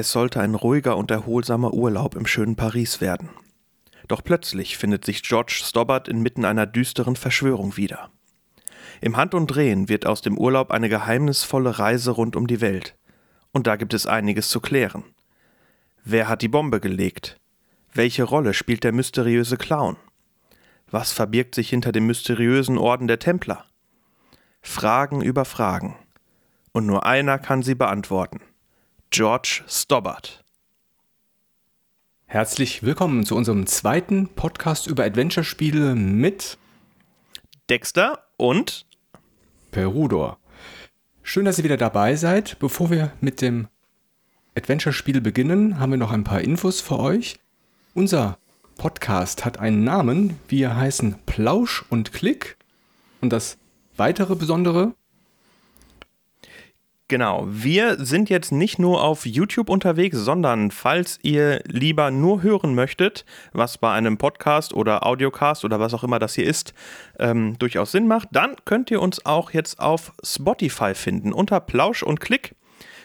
Es sollte ein ruhiger und erholsamer Urlaub im schönen Paris werden. Doch plötzlich findet sich George Stobbart inmitten einer düsteren Verschwörung wieder. Im Hand und Drehen wird aus dem Urlaub eine geheimnisvolle Reise rund um die Welt. Und da gibt es einiges zu klären. Wer hat die Bombe gelegt? Welche Rolle spielt der mysteriöse Clown? Was verbirgt sich hinter dem mysteriösen Orden der Templer? Fragen über Fragen. Und nur einer kann sie beantworten. George Stobbart. Herzlich willkommen zu unserem zweiten Podcast über Adventure-Spiele mit Dexter und Perudor. Schön, dass ihr wieder dabei seid. Bevor wir mit dem Adventure-Spiel beginnen, haben wir noch ein paar Infos für euch. Unser Podcast hat einen Namen. Wir heißen Plausch und Klick. Und das weitere Besondere, Genau, wir sind jetzt nicht nur auf YouTube unterwegs, sondern falls ihr lieber nur hören möchtet, was bei einem Podcast oder Audiocast oder was auch immer das hier ist, ähm, durchaus Sinn macht, dann könnt ihr uns auch jetzt auf Spotify finden. Unter Plausch und Klick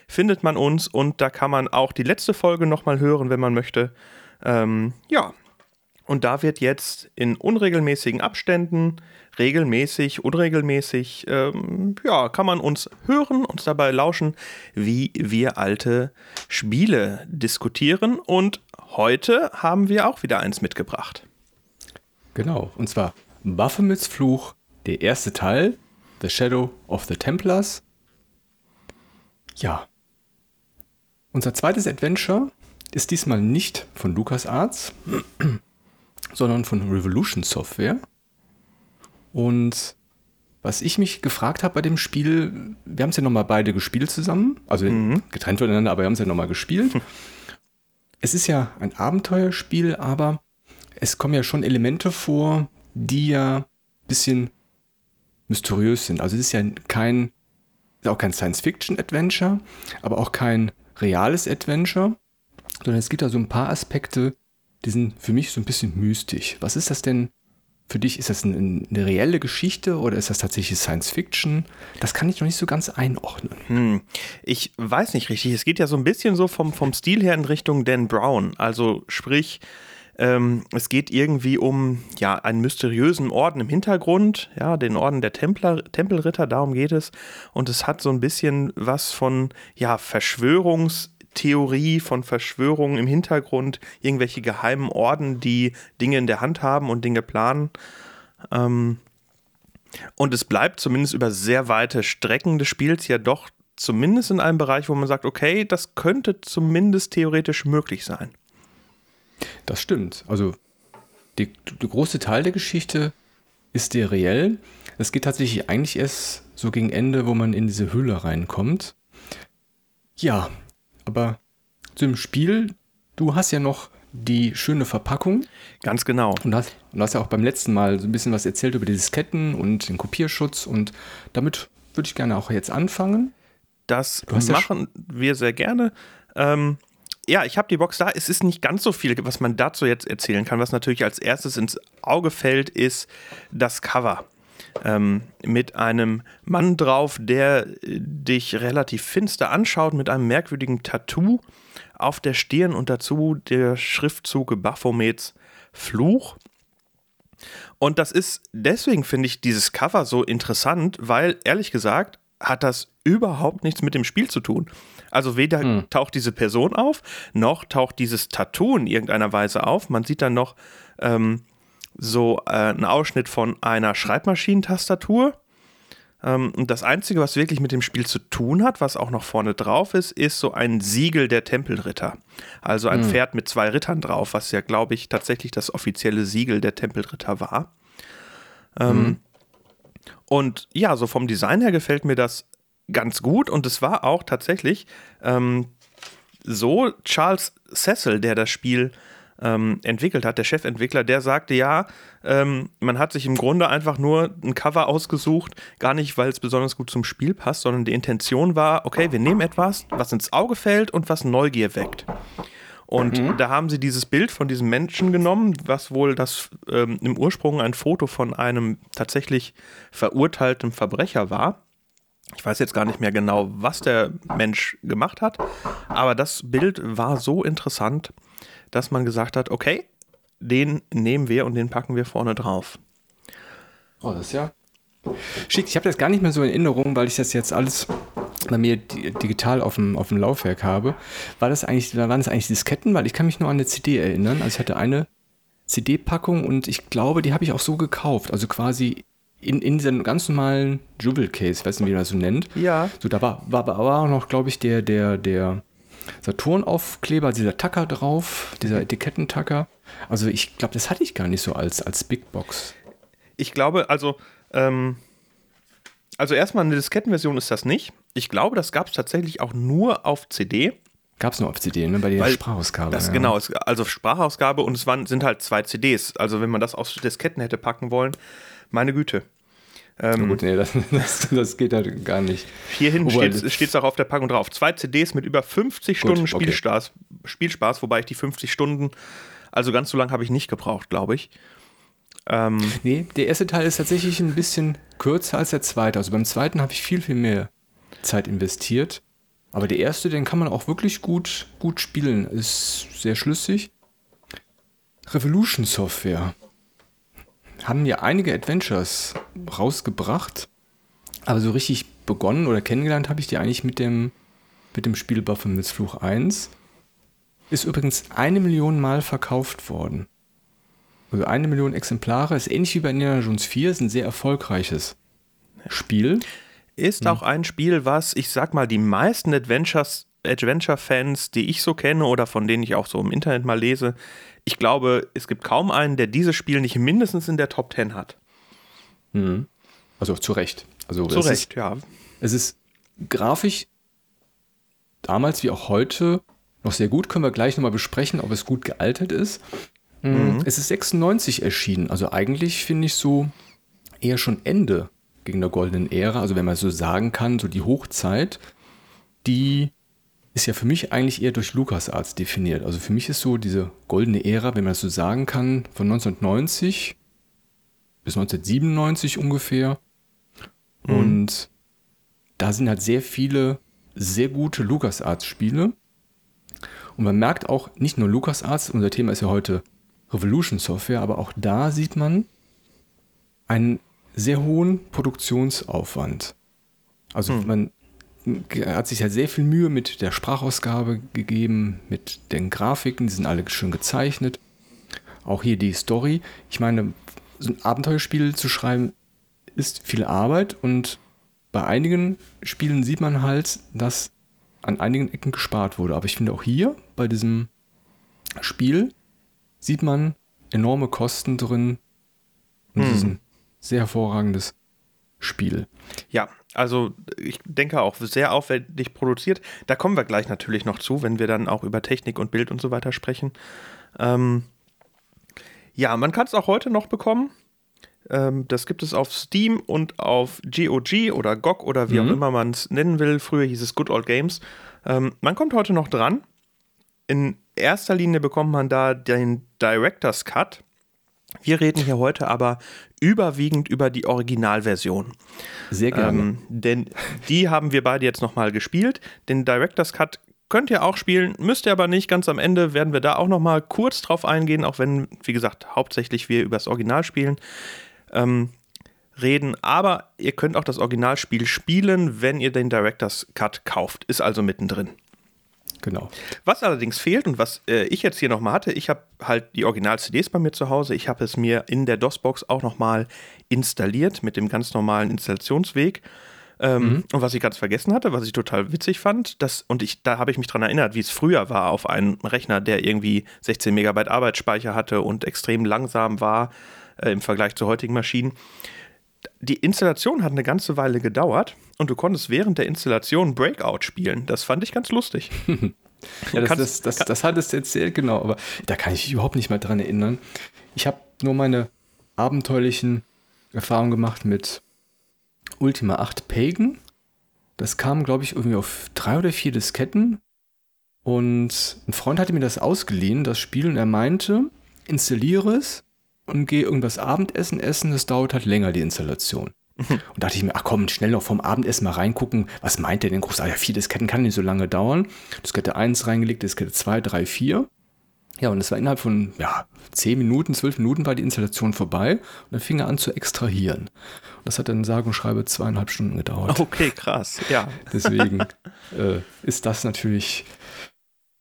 findet man uns und da kann man auch die letzte Folge nochmal hören, wenn man möchte. Ähm, ja, und da wird jetzt in unregelmäßigen Abständen, regelmäßig, unregelmäßig, ähm, ja, kann man uns hören, uns dabei lauschen, wie wir alte Spiele diskutieren. Und heute haben wir auch wieder eins mitgebracht. Genau, und zwar Baphomets Fluch, der erste Teil, The Shadow of the Templars. Ja. Unser zweites Adventure ist diesmal nicht von LucasArts, sondern von Revolution Software. Und was ich mich gefragt habe bei dem Spiel, wir haben es ja nochmal beide gespielt zusammen, also mhm. getrennt voneinander, aber wir haben es ja nochmal gespielt. Es ist ja ein Abenteuerspiel, aber es kommen ja schon Elemente vor, die ja ein bisschen mysteriös sind. Also es ist ja kein, ist auch kein Science-Fiction-Adventure, aber auch kein reales Adventure, sondern es gibt da so ein paar Aspekte, die sind für mich so ein bisschen mystisch. Was ist das denn für dich? Ist das eine, eine reelle Geschichte oder ist das tatsächlich Science Fiction? Das kann ich noch nicht so ganz einordnen. Hm. Ich weiß nicht richtig. Es geht ja so ein bisschen so vom, vom Stil her in Richtung Dan Brown. Also sprich, ähm, es geht irgendwie um ja, einen mysteriösen Orden im Hintergrund, ja, den Orden der Templer, Tempelritter, darum geht es. Und es hat so ein bisschen was von ja, Verschwörungs- Theorie von Verschwörungen im Hintergrund, irgendwelche geheimen Orden, die Dinge in der Hand haben und Dinge planen. Ähm, und es bleibt zumindest über sehr weite Strecken des Spiels ja doch zumindest in einem Bereich, wo man sagt, okay, das könnte zumindest theoretisch möglich sein. Das stimmt. Also der, große Teil der Geschichte ist der reell. Es geht tatsächlich eigentlich erst so gegen Ende, wo man in diese Hülle reinkommt. Ja, aber zum Spiel, du hast ja noch die schöne Verpackung. Ganz genau. Und hast, und hast ja auch beim letzten Mal so ein bisschen was erzählt über die Disketten und den Kopierschutz. Und damit würde ich gerne auch jetzt anfangen. Das machen ja wir sehr gerne. Ähm, ja, ich habe die Box da. Es ist nicht ganz so viel, was man dazu jetzt erzählen kann. Was natürlich als erstes ins Auge fällt, ist das Cover ähm, mit einem Mann drauf, der äh, dich relativ finster anschaut, mit einem merkwürdigen Tattoo auf der Stirn und dazu der Schriftzug Baphomets Fluch. Und das ist deswegen finde ich dieses Cover so interessant, weil ehrlich gesagt hat das überhaupt nichts mit dem Spiel zu tun. Also weder hm. taucht diese Person auf, noch taucht dieses Tattoo in irgendeiner Weise auf. Man sieht dann noch ähm, so äh, ein Ausschnitt von einer Schreibmaschinentastatur. Ähm, und das Einzige, was wirklich mit dem Spiel zu tun hat, was auch noch vorne drauf ist, ist so ein Siegel der Tempelritter. Also ein mhm. Pferd mit zwei Rittern drauf, was ja, glaube ich, tatsächlich das offizielle Siegel der Tempelritter war. Ähm, mhm. Und ja, so vom Design her gefällt mir das ganz gut und es war auch tatsächlich ähm, so Charles Cecil, der das Spiel ähm, entwickelt hat, der Chefentwickler, der sagte, ja, ähm, man hat sich im Grunde einfach nur ein Cover ausgesucht, gar nicht, weil es besonders gut zum Spiel passt, sondern die Intention war, okay, wir nehmen etwas, was ins Auge fällt und was Neugier weckt. Und mhm. da haben sie dieses Bild von diesem Menschen genommen, was wohl das ähm, im Ursprung ein Foto von einem tatsächlich verurteilten Verbrecher war. Ich weiß jetzt gar nicht mehr genau, was der Mensch gemacht hat, aber das Bild war so interessant, dass man gesagt hat, okay, den nehmen wir und den packen wir vorne drauf. Oh, das ist ja schick. Ich habe das gar nicht mehr so in Erinnerung, weil ich das jetzt alles bei mir digital auf dem, auf dem Laufwerk habe. War das eigentlich, waren das eigentlich Disketten? Weil ich kann mich nur an eine CD erinnern. Also ich hatte eine CD-Packung und ich glaube, die habe ich auch so gekauft. Also quasi in, in diesem ganz normalen Jewel Case, weiß nicht, wie man das so nennt. Ja. So, da war, war, war auch noch, glaube ich, der, der, der Saturn-Aufkleber, dieser Tacker drauf, dieser Etikettentacker. Also ich glaube, das hatte ich gar nicht so als, als Big Box. Ich glaube, also, ähm, also erstmal eine Diskettenversion ist das nicht. Ich glaube, das gab es tatsächlich auch nur auf CD. Gab es nur auf CD, ne? bei der Sprachausgabe. Das, ja. Genau, also Sprachausgabe und es waren, sind halt zwei CDs. Also wenn man das auf Disketten hätte packen wollen, meine Güte. Ähm, gut, nee, das, das, das, geht halt gar nicht. Hierhin steht es auch auf der Packung drauf. Zwei CDs mit über 50 gut, Stunden Spielspaß, okay. Spielspaß, wobei ich die 50 Stunden, also ganz so lange habe ich nicht gebraucht, glaube ich. Ähm, nee, der erste Teil ist tatsächlich ein bisschen kürzer als der zweite. Also beim zweiten habe ich viel, viel mehr Zeit investiert. Aber der erste, den kann man auch wirklich gut, gut spielen. Ist sehr schlüssig. Revolution Software haben ja einige Adventures rausgebracht, aber so richtig begonnen oder kennengelernt habe ich die eigentlich mit dem, mit dem Spiel Baphomets Fluch 1. Ist übrigens eine Million Mal verkauft worden. Also eine Million Exemplare, ist ähnlich wie bei Indiana Jones 4, ist ein sehr erfolgreiches Spiel. Ist hm. auch ein Spiel, was, ich sag mal, die meisten Adventures, Adventure-Fans, die ich so kenne oder von denen ich auch so im Internet mal lese, ich glaube, es gibt kaum einen, der dieses Spiel nicht mindestens in der Top 10 hat. Mhm. Also zu Recht. Also zu Recht, ist, ja. Es ist grafisch damals wie auch heute noch sehr gut. Können wir gleich nochmal besprechen, ob es gut gealtert ist. Mhm. Es ist 96 erschienen. Also eigentlich finde ich so eher schon Ende gegen der goldenen Ära. Also wenn man so sagen kann, so die Hochzeit, die ist ja für mich eigentlich eher durch LucasArts definiert. Also für mich ist so diese goldene Ära, wenn man das so sagen kann, von 1990 bis 1997 ungefähr. Mhm. Und da sind halt sehr viele sehr gute LucasArts-Spiele. Und man merkt auch nicht nur LucasArts, unser Thema ist ja heute Revolution Software, aber auch da sieht man einen sehr hohen Produktionsaufwand. Also mhm. man hat sich halt sehr viel Mühe mit der Sprachausgabe gegeben, mit den Grafiken, die sind alle schön gezeichnet. Auch hier die Story. Ich meine, so ein Abenteuerspiel zu schreiben ist viel Arbeit und bei einigen Spielen sieht man halt, dass an einigen Ecken gespart wurde. Aber ich finde auch hier bei diesem Spiel sieht man enorme Kosten drin und hm. es ist ein sehr hervorragendes Spiel. Ja, also ich denke auch sehr aufwendig produziert. Da kommen wir gleich natürlich noch zu, wenn wir dann auch über Technik und Bild und so weiter sprechen. Ähm, ja, man kann es auch heute noch bekommen. Ähm, das gibt es auf Steam und auf GOG oder GOG oder wie mhm. auch immer man es nennen will. Früher hieß es Good Old Games. Ähm, man kommt heute noch dran. In erster Linie bekommt man da den Director's Cut. Wir reden hier heute aber überwiegend über die Originalversion. Sehr gerne. Ähm, denn die haben wir beide jetzt nochmal gespielt. Den Director's Cut könnt ihr auch spielen, müsst ihr aber nicht. Ganz am Ende werden wir da auch nochmal kurz drauf eingehen, auch wenn, wie gesagt, hauptsächlich wir über das Originalspielen ähm, reden. Aber ihr könnt auch das Originalspiel spielen, wenn ihr den Director's Cut kauft. Ist also mittendrin. Genau. Was allerdings fehlt und was äh, ich jetzt hier nochmal hatte, ich habe halt die Original-CDs bei mir zu Hause. Ich habe es mir in der DOS-Box auch nochmal installiert mit dem ganz normalen Installationsweg. Ähm, mhm. Und was ich ganz vergessen hatte, was ich total witzig fand, das, und ich, da habe ich mich dran erinnert, wie es früher war auf einem Rechner, der irgendwie 16 Megabyte Arbeitsspeicher hatte und extrem langsam war äh, im Vergleich zu heutigen Maschinen die Installation hat eine ganze Weile gedauert und du konntest während der Installation Breakout spielen. Das fand ich ganz lustig. ja, das, das, das, das hattest du erzählt, genau, aber da kann ich mich überhaupt nicht mehr dran erinnern. Ich habe nur meine abenteuerlichen Erfahrungen gemacht mit Ultima 8 Pagan. Das kam, glaube ich, irgendwie auf drei oder vier Disketten. Und ein Freund hatte mir das ausgeliehen, das Spiel, und er meinte, installiere es und gehe irgendwas Abendessen essen, das dauert halt länger, die Installation. Und dachte ich mir, ach komm, schnell noch vom Abendessen mal reingucken, was meint der denn groß? Ah ja, vier Disketten kann nicht so lange dauern. Diskette 1 reingelegt, Diskette 2, 3, 4. Ja, und es war innerhalb von ja, 10 Minuten, 12 Minuten war die Installation vorbei und dann fing er an zu extrahieren. Und das hat dann sage und schreibe zweieinhalb Stunden gedauert. Okay, krass, ja. Deswegen äh, ist das natürlich,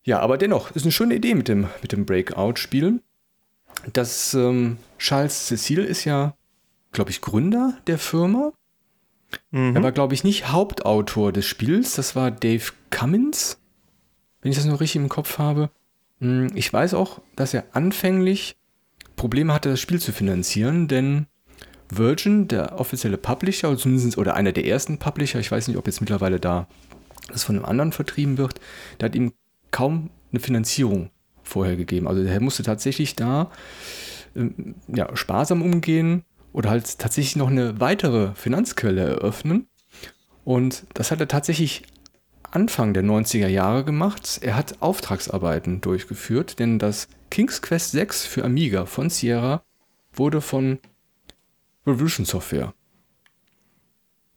ja, aber dennoch, ist eine schöne Idee mit dem, mit dem Breakout-Spiel. Das ähm, Charles Cecil ist ja, glaube ich, Gründer der Firma. Mhm. Er war, glaube ich, nicht Hauptautor des Spiels. Das war Dave Cummins, wenn ich das noch richtig im Kopf habe. Hm, ich weiß auch, dass er anfänglich Probleme hatte, das Spiel zu finanzieren, denn Virgin, der offizielle Publisher, oder zumindest oder einer der ersten Publisher, ich weiß nicht, ob jetzt mittlerweile da das von einem anderen vertrieben wird, der hat ihm kaum eine Finanzierung vorher gegeben. Also er musste tatsächlich da ähm, ja, sparsam umgehen oder halt tatsächlich noch eine weitere Finanzquelle eröffnen. Und das hat er tatsächlich Anfang der 90er Jahre gemacht. Er hat Auftragsarbeiten durchgeführt, denn das King's Quest 6 für Amiga von Sierra wurde von Revolution Software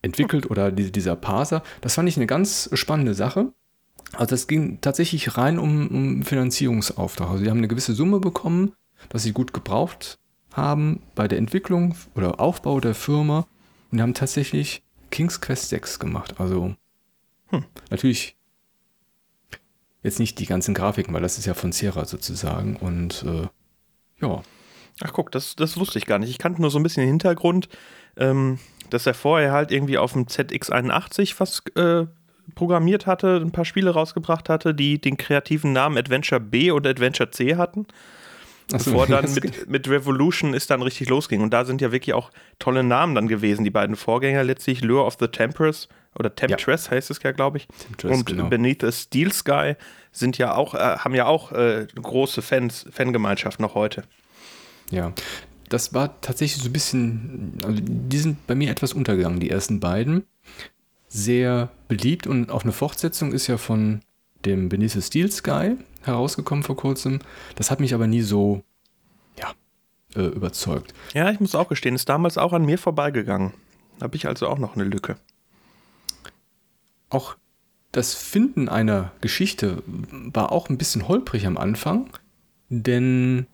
entwickelt oder dieser Parser. Das fand ich eine ganz spannende Sache. Also das ging tatsächlich rein um, um Finanzierungsauftrag. Also sie haben eine gewisse Summe bekommen, dass sie gut gebraucht haben bei der Entwicklung oder Aufbau der Firma und haben tatsächlich King's Quest 6 gemacht. Also hm. Natürlich jetzt nicht die ganzen Grafiken, weil das ist ja von Sierra sozusagen. Und äh, ja. Ach guck, das, das wusste ich gar nicht. Ich kannte nur so ein bisschen den Hintergrund, ähm, dass er vorher halt irgendwie auf dem ZX81 was äh, programmiert hatte, ein paar Spiele rausgebracht hatte, die den kreativen Namen Adventure B und Adventure C hatten. So, bevor dann mit, mit Revolution ist dann richtig losging. Und da sind ja wirklich auch tolle Namen dann gewesen, die beiden Vorgänger letztlich, Lure of the Temperance oder Temptress ja. heißt es ja, glaube ich. Temptress, und genau. Beneath the Steel Sky sind ja auch, äh, haben ja auch äh, große Fans, Fangemeinschaft noch heute. Ja, das war tatsächlich so ein bisschen, also die sind bei mir etwas untergegangen, die ersten beiden. Sehr beliebt und auch eine Fortsetzung ist ja von dem the Steel Sky herausgekommen vor kurzem. Das hat mich aber nie so, ja, äh, überzeugt. Ja, ich muss auch gestehen, ist damals auch an mir vorbeigegangen. Habe ich also auch noch eine Lücke auch das Finden einer Geschichte war auch ein bisschen holprig am Anfang, denn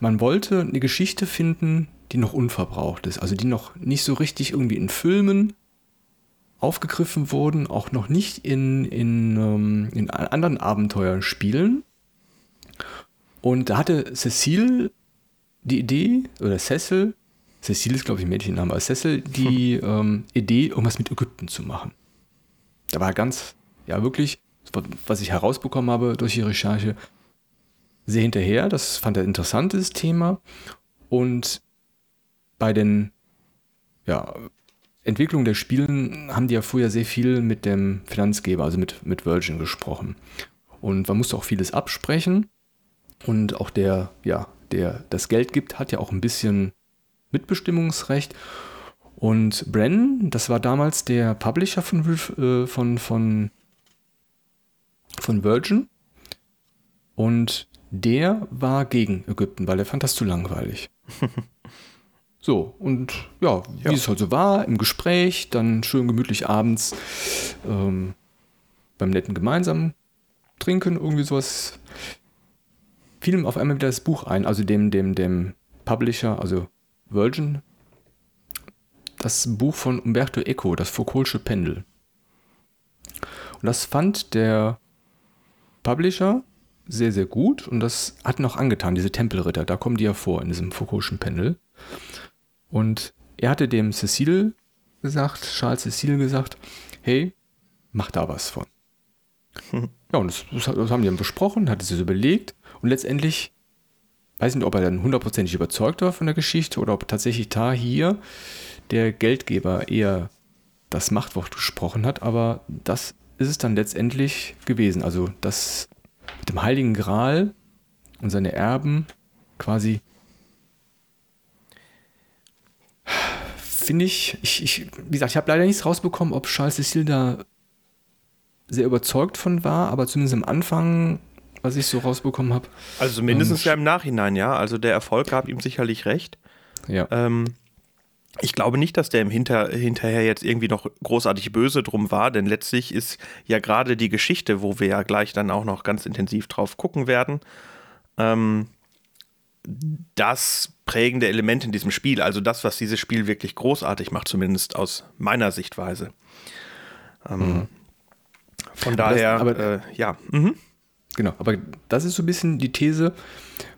man wollte eine Geschichte finden, die noch unverbraucht ist, also die noch nicht so richtig irgendwie in Filmen aufgegriffen wurden, auch noch nicht in, in, ähm, in anderen Abenteuern spielen. Und da hatte Cecile die Idee, oder Cecil, Cecile ist glaube ich ein Mädchenname, aber Cecil die ähm, Idee, irgendwas mit Ägypten zu machen da war ganz, ja wirklich, was ich herausbekommen habe durch die Recherche, sehr hinterher. Das fand er interessantes Thema. Und bei den ja, Entwicklung der Spielen haben die ja vorher sehr viel mit dem Finanzgeber, also mit, mit Virgin gesprochen. Und man musste auch vieles absprechen. Und auch der, ja, der das Geld gibt, hat ja auch ein bisschen Mitbestimmungsrecht. Und Brennan, das war damals der Publisher von, äh, von, von, von Virgin. Und der war gegen Ägypten, weil er fand das zu langweilig. so, und ja, wie ja. es halt so war, im Gespräch, dann schön gemütlich abends ähm, beim netten gemeinsamen Trinken, irgendwie sowas, fiel ihm auf einmal wieder das Buch ein, also dem, dem, dem Publisher, also Virgin das Buch von Umberto Eco, das Foucault'sche Pendel. Und das fand der Publisher sehr, sehr gut und das hat noch angetan, diese Tempelritter, da kommen die ja vor in diesem Foucault'schen Pendel. Und er hatte dem Cecile gesagt, Charles Cecile gesagt, hey, mach da was von. Hm. Ja, und das, das, haben die dann besprochen, hat es sich überlegt und letztendlich, weiß nicht, ob er dann hundertprozentig überzeugt war von der Geschichte oder ob tatsächlich da hier der Geldgeber eher das Machtwort gesprochen hat, aber das ist es dann letztendlich gewesen. Also das mit dem Heiligen Gral und seine Erben quasi finde ich, ich, ich, wie gesagt, ich habe leider nichts rausbekommen, ob Charles Cecil da sehr überzeugt von war, aber zumindest am Anfang, was ich so rausbekommen habe. Also mindestens ähm, ja im Nachhinein, ja. Also der Erfolg gab ihm sicherlich recht. Ja. Ähm, Ich glaube nicht, dass der im Hinter, hinterher jetzt irgendwie noch großartig böse drum war, denn letztlich ist ja gerade die Geschichte, wo wir ja gleich dann auch noch ganz intensiv drauf gucken werden, ähm, das prägende Element in diesem Spiel. Also das, was dieses Spiel wirklich großartig macht, zumindest aus meiner Sichtweise. Ähm, mhm. Von aber daher, das, aber, äh, ja. Mhm. Genau, aber das ist so ein bisschen die These,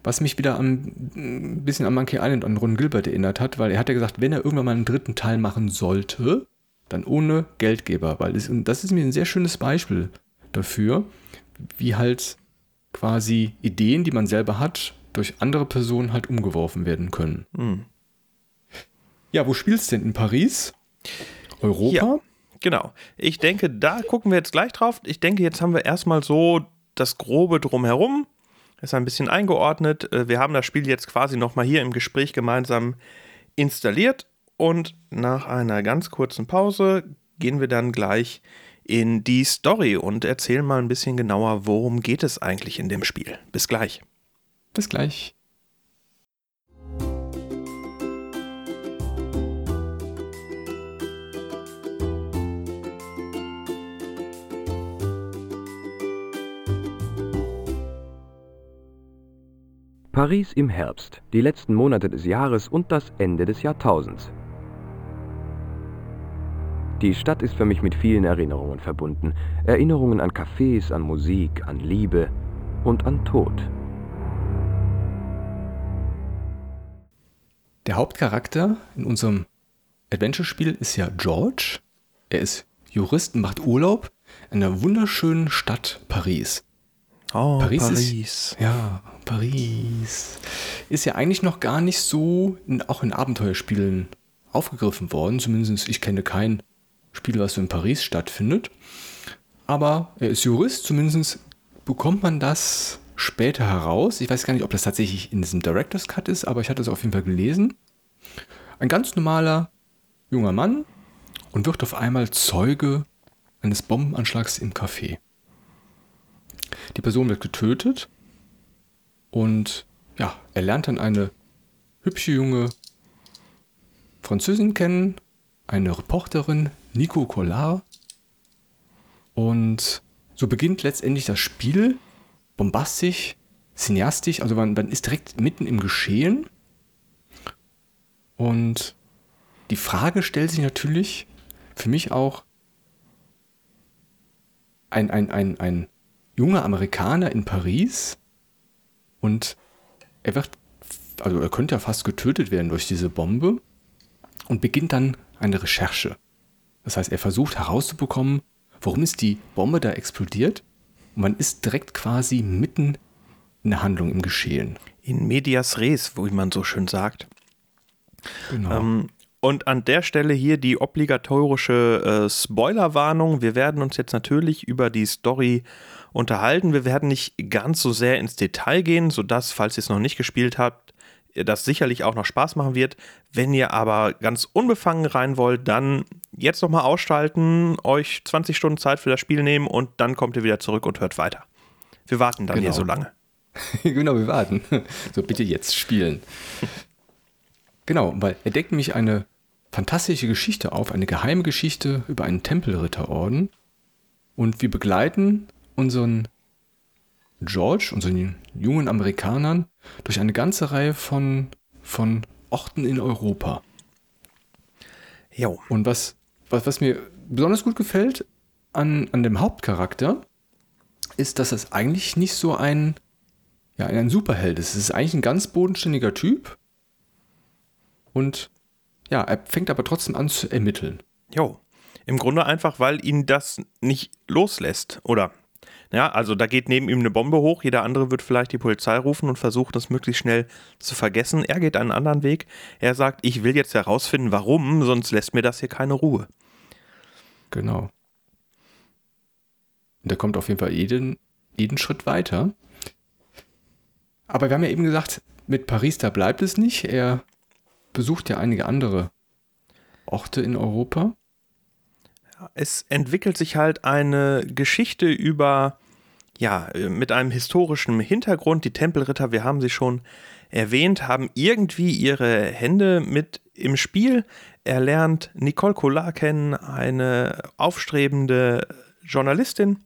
was mich wieder an, ein bisschen an Monkey Island an Ron Gilbert erinnert hat, weil er hat ja gesagt, wenn er irgendwann mal einen dritten Teil machen sollte, dann ohne Geldgeber, weil es, das ist mir ein sehr schönes Beispiel dafür, wie halt quasi Ideen, die man selber hat, durch andere Personen halt umgeworfen werden können. Mhm. Ja, wo spielst du denn in Paris? Europa? Ja, genau. Ich denke, da gucken wir jetzt gleich drauf. Ich denke, jetzt haben wir erstmal so das Grobe drumherum. Ist ein bisschen eingeordnet. Äh, wir haben das Spiel jetzt quasi nochmal hier im Gespräch gemeinsam installiert und nach einer ganz kurzen Pause gehen wir dann gleich in die Story und erzählen mal ein bisschen genauer, worum geht es eigentlich in dem Spiel. Bis gleich. Bis gleich. Paris im Herbst, die letzten Monate des Jahres und das Ende des Jahrtausends. Die Stadt ist für mich mit vielen Erinnerungen verbunden. Erinnerungen an Cafés, an Musik, an Liebe und an Tod. Der Hauptcharakter in unserem Adventure-Spiel ist ja George. Er ist Jurist und macht Urlaub in der wunderschönen Stadt Paris. Oh, Paris. Paris. Ist, ja, Paris. Ist ja eigentlich noch gar nicht so, in, auch in Abenteuerspielen aufgegriffen worden. Zumindest ich kenne kein Spiel, was so in Paris stattfindet. Aber er ist Jurist, zumindest bekommt man das später heraus. Ich weiß gar nicht, ob das tatsächlich in diesem Director's Cut ist, aber ich hatte es auf jeden Fall gelesen. Ein ganz normaler junger Mann und wird auf einmal Zeuge eines Bombenanschlags im Café. Die Person wird getötet und ja, er lernt dann eine hübsche junge Französin kennen, eine Reporterin, Nico Collard. Und so beginnt letztendlich das Spiel bombastisch, cineastisch, also man, man ist direkt mitten im Geschehen. Und die Frage stellt sich natürlich für mich auch, ein, ein, ein, ein junger Amerikaner in Paris und er wird, also er könnte ja fast getötet werden durch diese Bombe und beginnt dann eine Recherche. Das heißt, er versucht herauszubekommen, warum ist die Bombe da explodiert und man ist direkt quasi mitten in der Handlung im Geschehen. In medias res, wie man so schön sagt. Genau. Ähm, und an der Stelle hier die obligatorische äh, Spoilerwarnung. Wir werden uns jetzt natürlich über die Story unterhalten. Wir werden nicht ganz so sehr ins Detail gehen, sodass, falls ihr es noch nicht gespielt habt, das sicherlich auch noch Spaß machen wird. Wenn ihr aber ganz unbefangen rein wollt, dann jetzt nochmal ausschalten, euch 20 Stunden Zeit für das Spiel nehmen und dann kommt ihr wieder zurück und hört weiter. Wir warten dann genau. hier so lange. genau, wir warten. So, bitte jetzt spielen. genau, weil er deckt nämlich eine fantastische Geschichte auf, eine geheime Geschichte über einen Tempelritterorden. Und wir begleiten unseren George, unseren jungen Amerikanern, durch eine ganze Reihe von, von Orten in Europa. Jo. Und was, was, was mir besonders gut gefällt an, an dem Hauptcharakter, ist, dass es eigentlich nicht so ein, ja, ein Superheld ist. Es ist eigentlich ein ganz bodenständiger Typ. Und ja, er fängt aber trotzdem an zu ermitteln. Jo. Im Grunde einfach, weil ihn das nicht loslässt. Oder ja, also da geht neben ihm eine Bombe hoch, jeder andere wird vielleicht die Polizei rufen und versucht, das möglichst schnell zu vergessen. Er geht einen anderen Weg. Er sagt, ich will jetzt herausfinden, warum, sonst lässt mir das hier keine Ruhe. Genau. Und er kommt auf jeden Fall jeden, jeden Schritt weiter. Aber wir haben ja eben gesagt, mit Paris, da bleibt es nicht. Er besucht ja einige andere Orte in Europa. Es entwickelt sich halt eine Geschichte über ja, äh, mit einem historischen Hintergrund. Die Tempelritter, wir haben sie schon erwähnt, haben irgendwie ihre Hände mit im Spiel. Er lernt Nicole Collard kennen, eine aufstrebende Journalistin.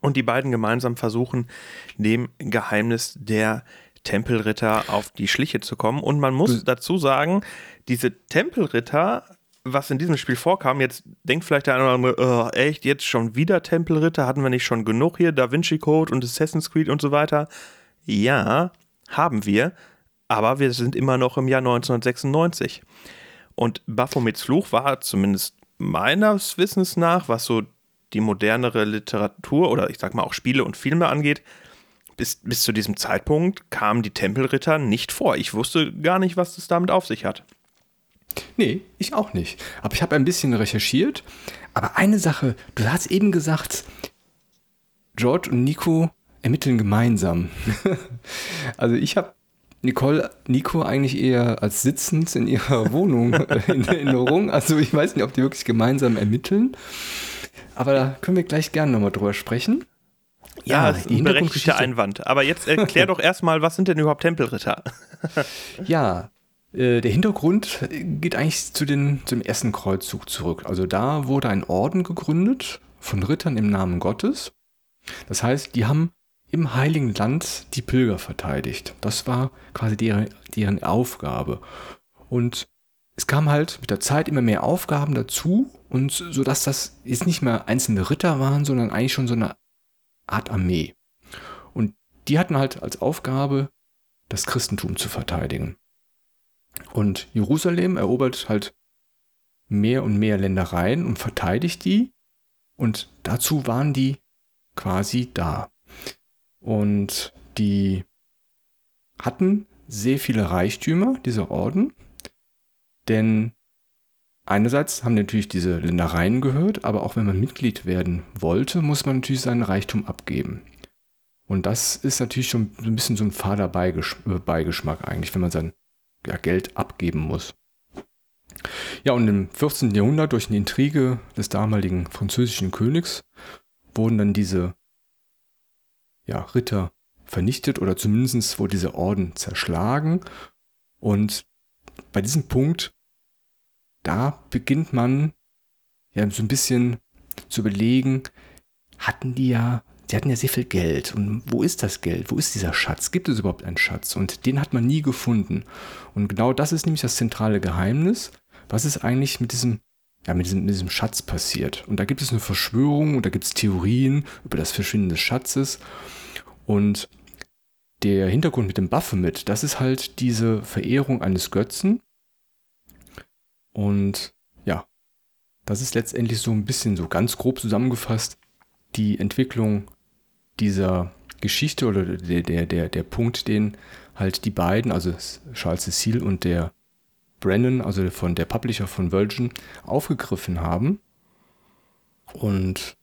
Und die beiden gemeinsam versuchen, dem Geheimnis der Tempelritter auf die Schliche zu kommen. Und man muss dazu sagen, diese Tempelritter, was in diesem Spiel vorkam, jetzt denkt vielleicht der eine oder andere, oh, echt, jetzt schon wieder Tempelritter? Hatten wir nicht schon genug hier? Da Vinci Code und Assassin's Creed und so weiter? Ja, haben wir, aber wir sind immer noch im Jahr 1996. Und Baphomets Fluch war zumindest meines Wissens nach, was so die modernere Literatur oder ich sag mal auch Spiele und Filme angeht, bis, bis zu diesem Zeitpunkt kamen die Tempelritter nicht vor. Ich wusste gar nicht, was das damit auf sich hat. Nee, ich auch nicht. Aber ich habe ein bisschen recherchiert. Aber eine Sache, du hast eben gesagt, George und Nico ermitteln gemeinsam. also ich habe Nicole, Nico eigentlich eher als sitzend in ihrer Wohnung in Erinnerung. Also ich weiß nicht, ob die wirklich gemeinsam ermitteln. Aber da können wir gleich gerne nochmal drüber sprechen. Ja, das ist ein berechtigter Einwand. Aber jetzt erklär doch erstmal, was sind denn überhaupt Tempelritter? ja, äh, der Hintergrund geht eigentlich zu den, zum ersten Kreuzzug zurück. Also da wurde ein Orden gegründet von Rittern im Namen Gottes. Das heißt, die haben im Heiligen Land die Pilger verteidigt. Das war quasi deren, deren Aufgabe. Und es kam halt mit der Zeit immer mehr Aufgaben dazu und so dass das jetzt nicht mehr einzelne Ritter waren, sondern eigentlich schon so eine Art Armee. Und die hatten halt als Aufgabe, das Christentum zu verteidigen. Und Jerusalem erobert halt mehr und mehr Ländereien und verteidigt die. Und dazu waren die quasi da. Und die hatten sehr viele Reichtümer, dieser Orden. Denn einerseits haben natürlich diese Ländereien gehört, aber auch wenn man Mitglied werden wollte, muss man natürlich seinen Reichtum abgeben. Und das ist natürlich schon ein bisschen so ein fader Beigeschmack eigentlich, wenn man sein ja, Geld abgeben muss. Ja, und im 14. Jahrhundert durch eine Intrige des damaligen französischen Königs wurden dann diese ja, Ritter vernichtet oder zumindest wurde dieser Orden zerschlagen. Und bei diesem Punkt da beginnt man ja so ein bisschen zu überlegen, hatten die ja, die hatten ja sehr viel Geld. Und wo ist das Geld? Wo ist dieser Schatz? Gibt es überhaupt einen Schatz? Und den hat man nie gefunden. Und genau das ist nämlich das zentrale Geheimnis. Was ist eigentlich mit diesem, ja, mit diesem, mit diesem Schatz passiert? Und da gibt es eine Verschwörung und da gibt es Theorien über das Verschwinden des Schatzes. Und der Hintergrund mit dem Baphomet, das ist halt diese Verehrung eines Götzen, und ja, das ist letztendlich so ein bisschen so ganz grob zusammengefasst die Entwicklung dieser Geschichte oder der, der, der, der Punkt, den halt die beiden, also Charles Cecil und der Brennan, also von der Publisher von Virgin, aufgegriffen haben. Und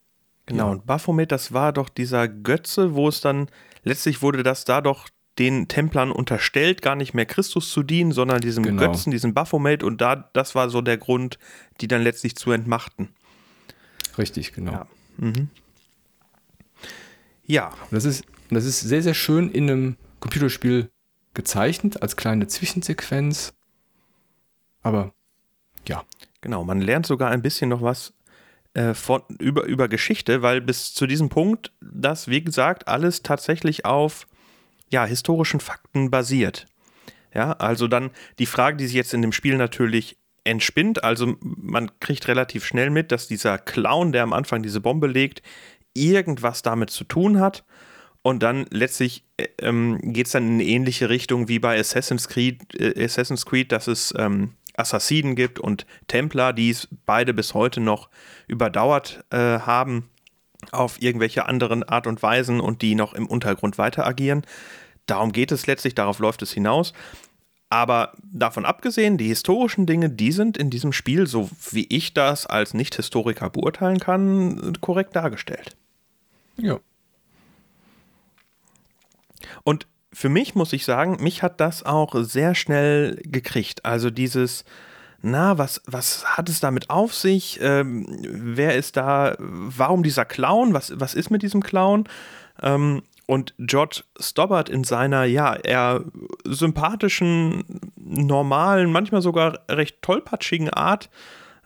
genau, ja. und Baphomet, das war doch dieser Götze, wo es dann letztlich wurde das da doch den Templern unterstellt, gar nicht mehr Christus zu dienen, sondern diesem genau. Götzen, diesem Baphomet. Und da, das war so der Grund, die dann letztlich zu entmachten. Richtig, genau. Ja. Mhm. Ja. Das, ist, das ist sehr, sehr schön in einem Computerspiel gezeichnet, als kleine Zwischensequenz. Aber ja. Genau, man lernt sogar ein bisschen noch was äh, von, über, über Geschichte, weil bis zu diesem Punkt das, wie gesagt, alles tatsächlich auf ja, historischen Fakten basiert. Ja, also dann die Frage, die sich jetzt in dem Spiel natürlich entspinnt, also man kriegt relativ schnell mit, dass dieser Clown, der am Anfang diese Bombe legt, irgendwas damit zu tun hat. Und dann letztlich äh, ähm, geht es dann in eine ähnliche Richtung wie bei Assassin's Creed, äh, Assassin's Creed dass es ähm, Assassinen gibt und Templer, die es beide bis heute noch überdauert äh, haben auf irgendwelche anderen Art und Weisen und die noch im Untergrund weiter agieren. Darum geht es letztlich, darauf läuft es hinaus. Aber davon abgesehen, die historischen Dinge, die sind in diesem Spiel, so wie ich das als Nicht-Historiker beurteilen kann, korrekt dargestellt. Ja. Und für mich muss ich sagen, mich hat das auch sehr schnell gekriegt. Also dieses, na, was, was hat es damit auf sich? Ähm, wer ist da? Warum dieser Clown? Was, was ist mit diesem Clown? Ähm, und George Stobbart in seiner, ja, eher sympathischen, normalen, manchmal sogar recht tollpatschigen Art,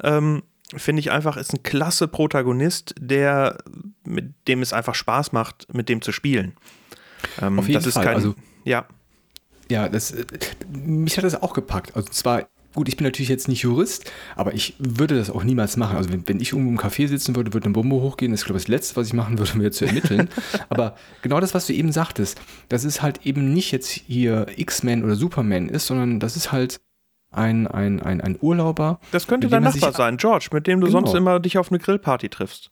ähm, finde ich einfach, ist ein klasse Protagonist, der, mit dem es einfach Spaß macht, mit dem zu spielen. Ähm, Auf jeden Fall. Kein, also, ja. Ja, das, äh, mich hat das auch gepackt. Also zwar Gut, ich bin natürlich jetzt nicht Jurist, aber ich würde das auch niemals machen. Also wenn, wenn ich irgendwo im Café sitzen würde, würde eine Bombe hochgehen. Das ist, glaube ich, das Letzte, was ich machen würde, um mir zu ermitteln. aber genau das, was du eben sagtest, dass es halt eben nicht jetzt hier X-Men oder Superman ist, sondern das ist halt ein, ein, ein, ein Urlauber. Das könnte dein Nachbar sein, George, mit dem du genau. sonst immer dich auf eine Grillparty triffst.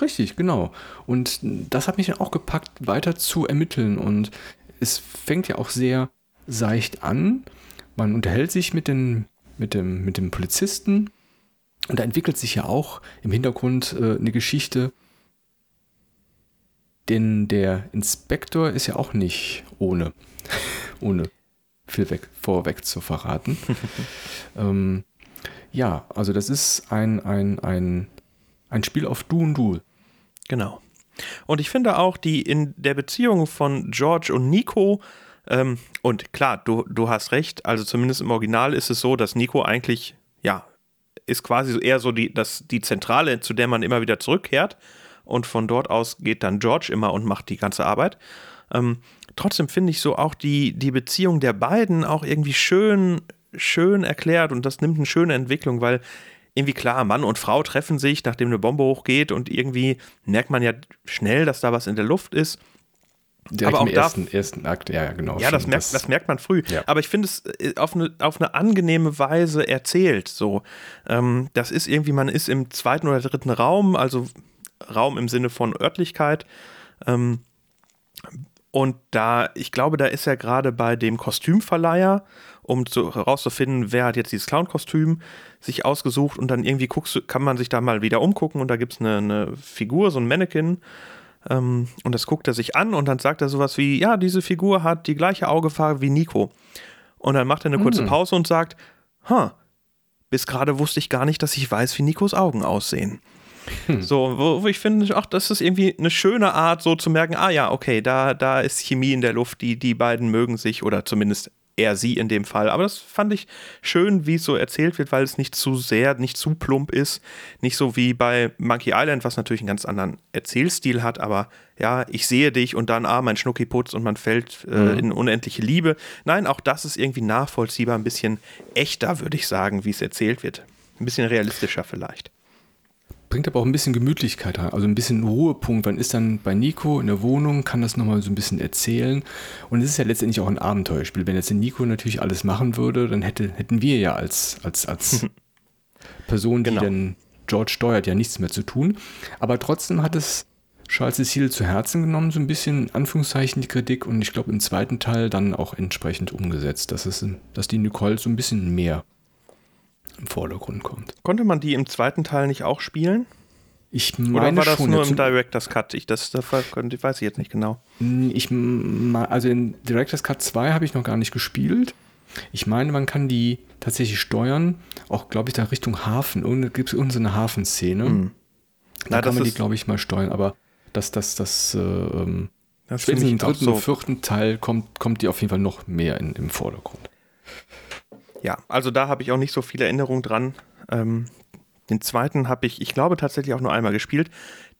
Richtig, genau. Und das hat mich dann auch gepackt, weiter zu ermitteln. Und es fängt ja auch sehr seicht an. Man unterhält sich mit den mit dem, mit dem Polizisten. Und da entwickelt sich ja auch im Hintergrund äh, eine Geschichte. Denn der Inspektor ist ja auch nicht ohne, ohne viel weg, vorweg zu verraten. ähm, ja, also das ist ein, ein, ein, ein Spiel auf Du und Du. Genau. Und ich finde auch, die in der Beziehung von George und Nico ähm, und klar, du, du hast recht, also zumindest im Original ist es so, dass Nico eigentlich, ja, ist quasi eher so die, das, die Zentrale, zu der man immer wieder zurückkehrt. Und von dort aus geht dann George immer und macht die ganze Arbeit. Ähm, trotzdem finde ich so auch die, die Beziehung der beiden auch irgendwie schön, schön erklärt und das nimmt eine schöne Entwicklung, weil irgendwie klar, Mann und Frau treffen sich, nachdem eine Bombe hochgeht und irgendwie merkt man ja schnell, dass da was in der Luft ist. Direkt aber auch im ersten, da, ersten Akt, ja, genau. Ja, das merkt, das, das merkt man früh. Ja. Aber ich finde es äh, auf eine, auf eine angenehme Weise erzählt. So, ähm, das ist irgendwie, man ist im zweiten oder dritten Raum, also Raum im Sinne von Örtlichkeit. Ähm, und da, ich glaube, da ist er gerade bei dem Kostümverleiher, um zu, herauszufinden, wer hat jetzt dieses Clown-Kostüm sich ausgesucht und dann irgendwie guckst, kann man sich da mal wieder umgucken und da gibt es eine, eine Figur, so ein Mannequin ähm, und das guckt er sich an und dann sagt er sowas wie, ja, diese Figur hat die gleiche Augefarbe wie Nico. Und dann macht er eine kurze mhm. Pause und sagt, ha, bis gerade wusste ich gar nicht, dass ich weiß, wie Nikos Augen aussehen. Hm. So, wo, wo, ich finde, ach, das ist irgendwie eine schöne Art, so zu merken, ah ja, okay, da, da ist Chemie in der Luft, die, die beiden mögen sich oder zumindest er sie in dem Fall. Aber das fand ich schön, wie es so erzählt wird, weil es nicht zu sehr, nicht zu plump ist. Nicht so wie bei Monkey Island, was natürlich einen ganz anderen Erzählstil hat, aber ja, ich sehe dich und dann, ah, mein Schnucki putzt und man fällt äh, mhm. in unendliche Liebe. Nein, auch das ist irgendwie nachvollziehbar, ein bisschen echter, würde ich sagen, wie es erzählt wird. Ein bisschen realistischer vielleicht bringt aber auch ein bisschen Gemütlichkeit rein, also ein bisschen Ruhepunkt. Man ist dann bei Nico in der Wohnung, kann das nochmal so ein bisschen erzählen. Und es ist ja letztendlich auch ein Abenteuerspiel. Wenn jetzt Nico natürlich alles machen würde, dann hätte, hätten wir ja als, als, als Person, die genau. dann George steuert, ja nichts mehr zu tun. Aber trotzdem hat es Charles Cecil zu Herzen genommen, so ein bisschen in Anführungszeichen die Kritik und ich glaube im zweiten Teil dann auch entsprechend umgesetzt, dass, es, dass die Nicole so ein bisschen mehr im Vordergrund kommt. Konnte man die im zweiten Teil nicht auch spielen? Ich meine Oder war das schon, nur im Director's Cut? Ich, das, das weiß ich jetzt nicht genau. Ich, also in Director's Cut 2 habe ich noch gar nicht gespielt. Ich meine, man kann die tatsächlich steuern, auch glaube ich da Richtung Hafen. Gibt es irgendeine Hafenszene? Hm. Da Na, kann man die, glaube ich, mal steuern, aber das, das, das, äh, ähm, das spätestens im dritten, so. vierten Teil kommt, kommt die auf jeden Fall noch mehr in, im Vordergrund. Ja, also da habe ich auch nicht so viele Erinnerungen dran. Ähm, den zweiten habe ich, ich glaube, tatsächlich auch nur einmal gespielt.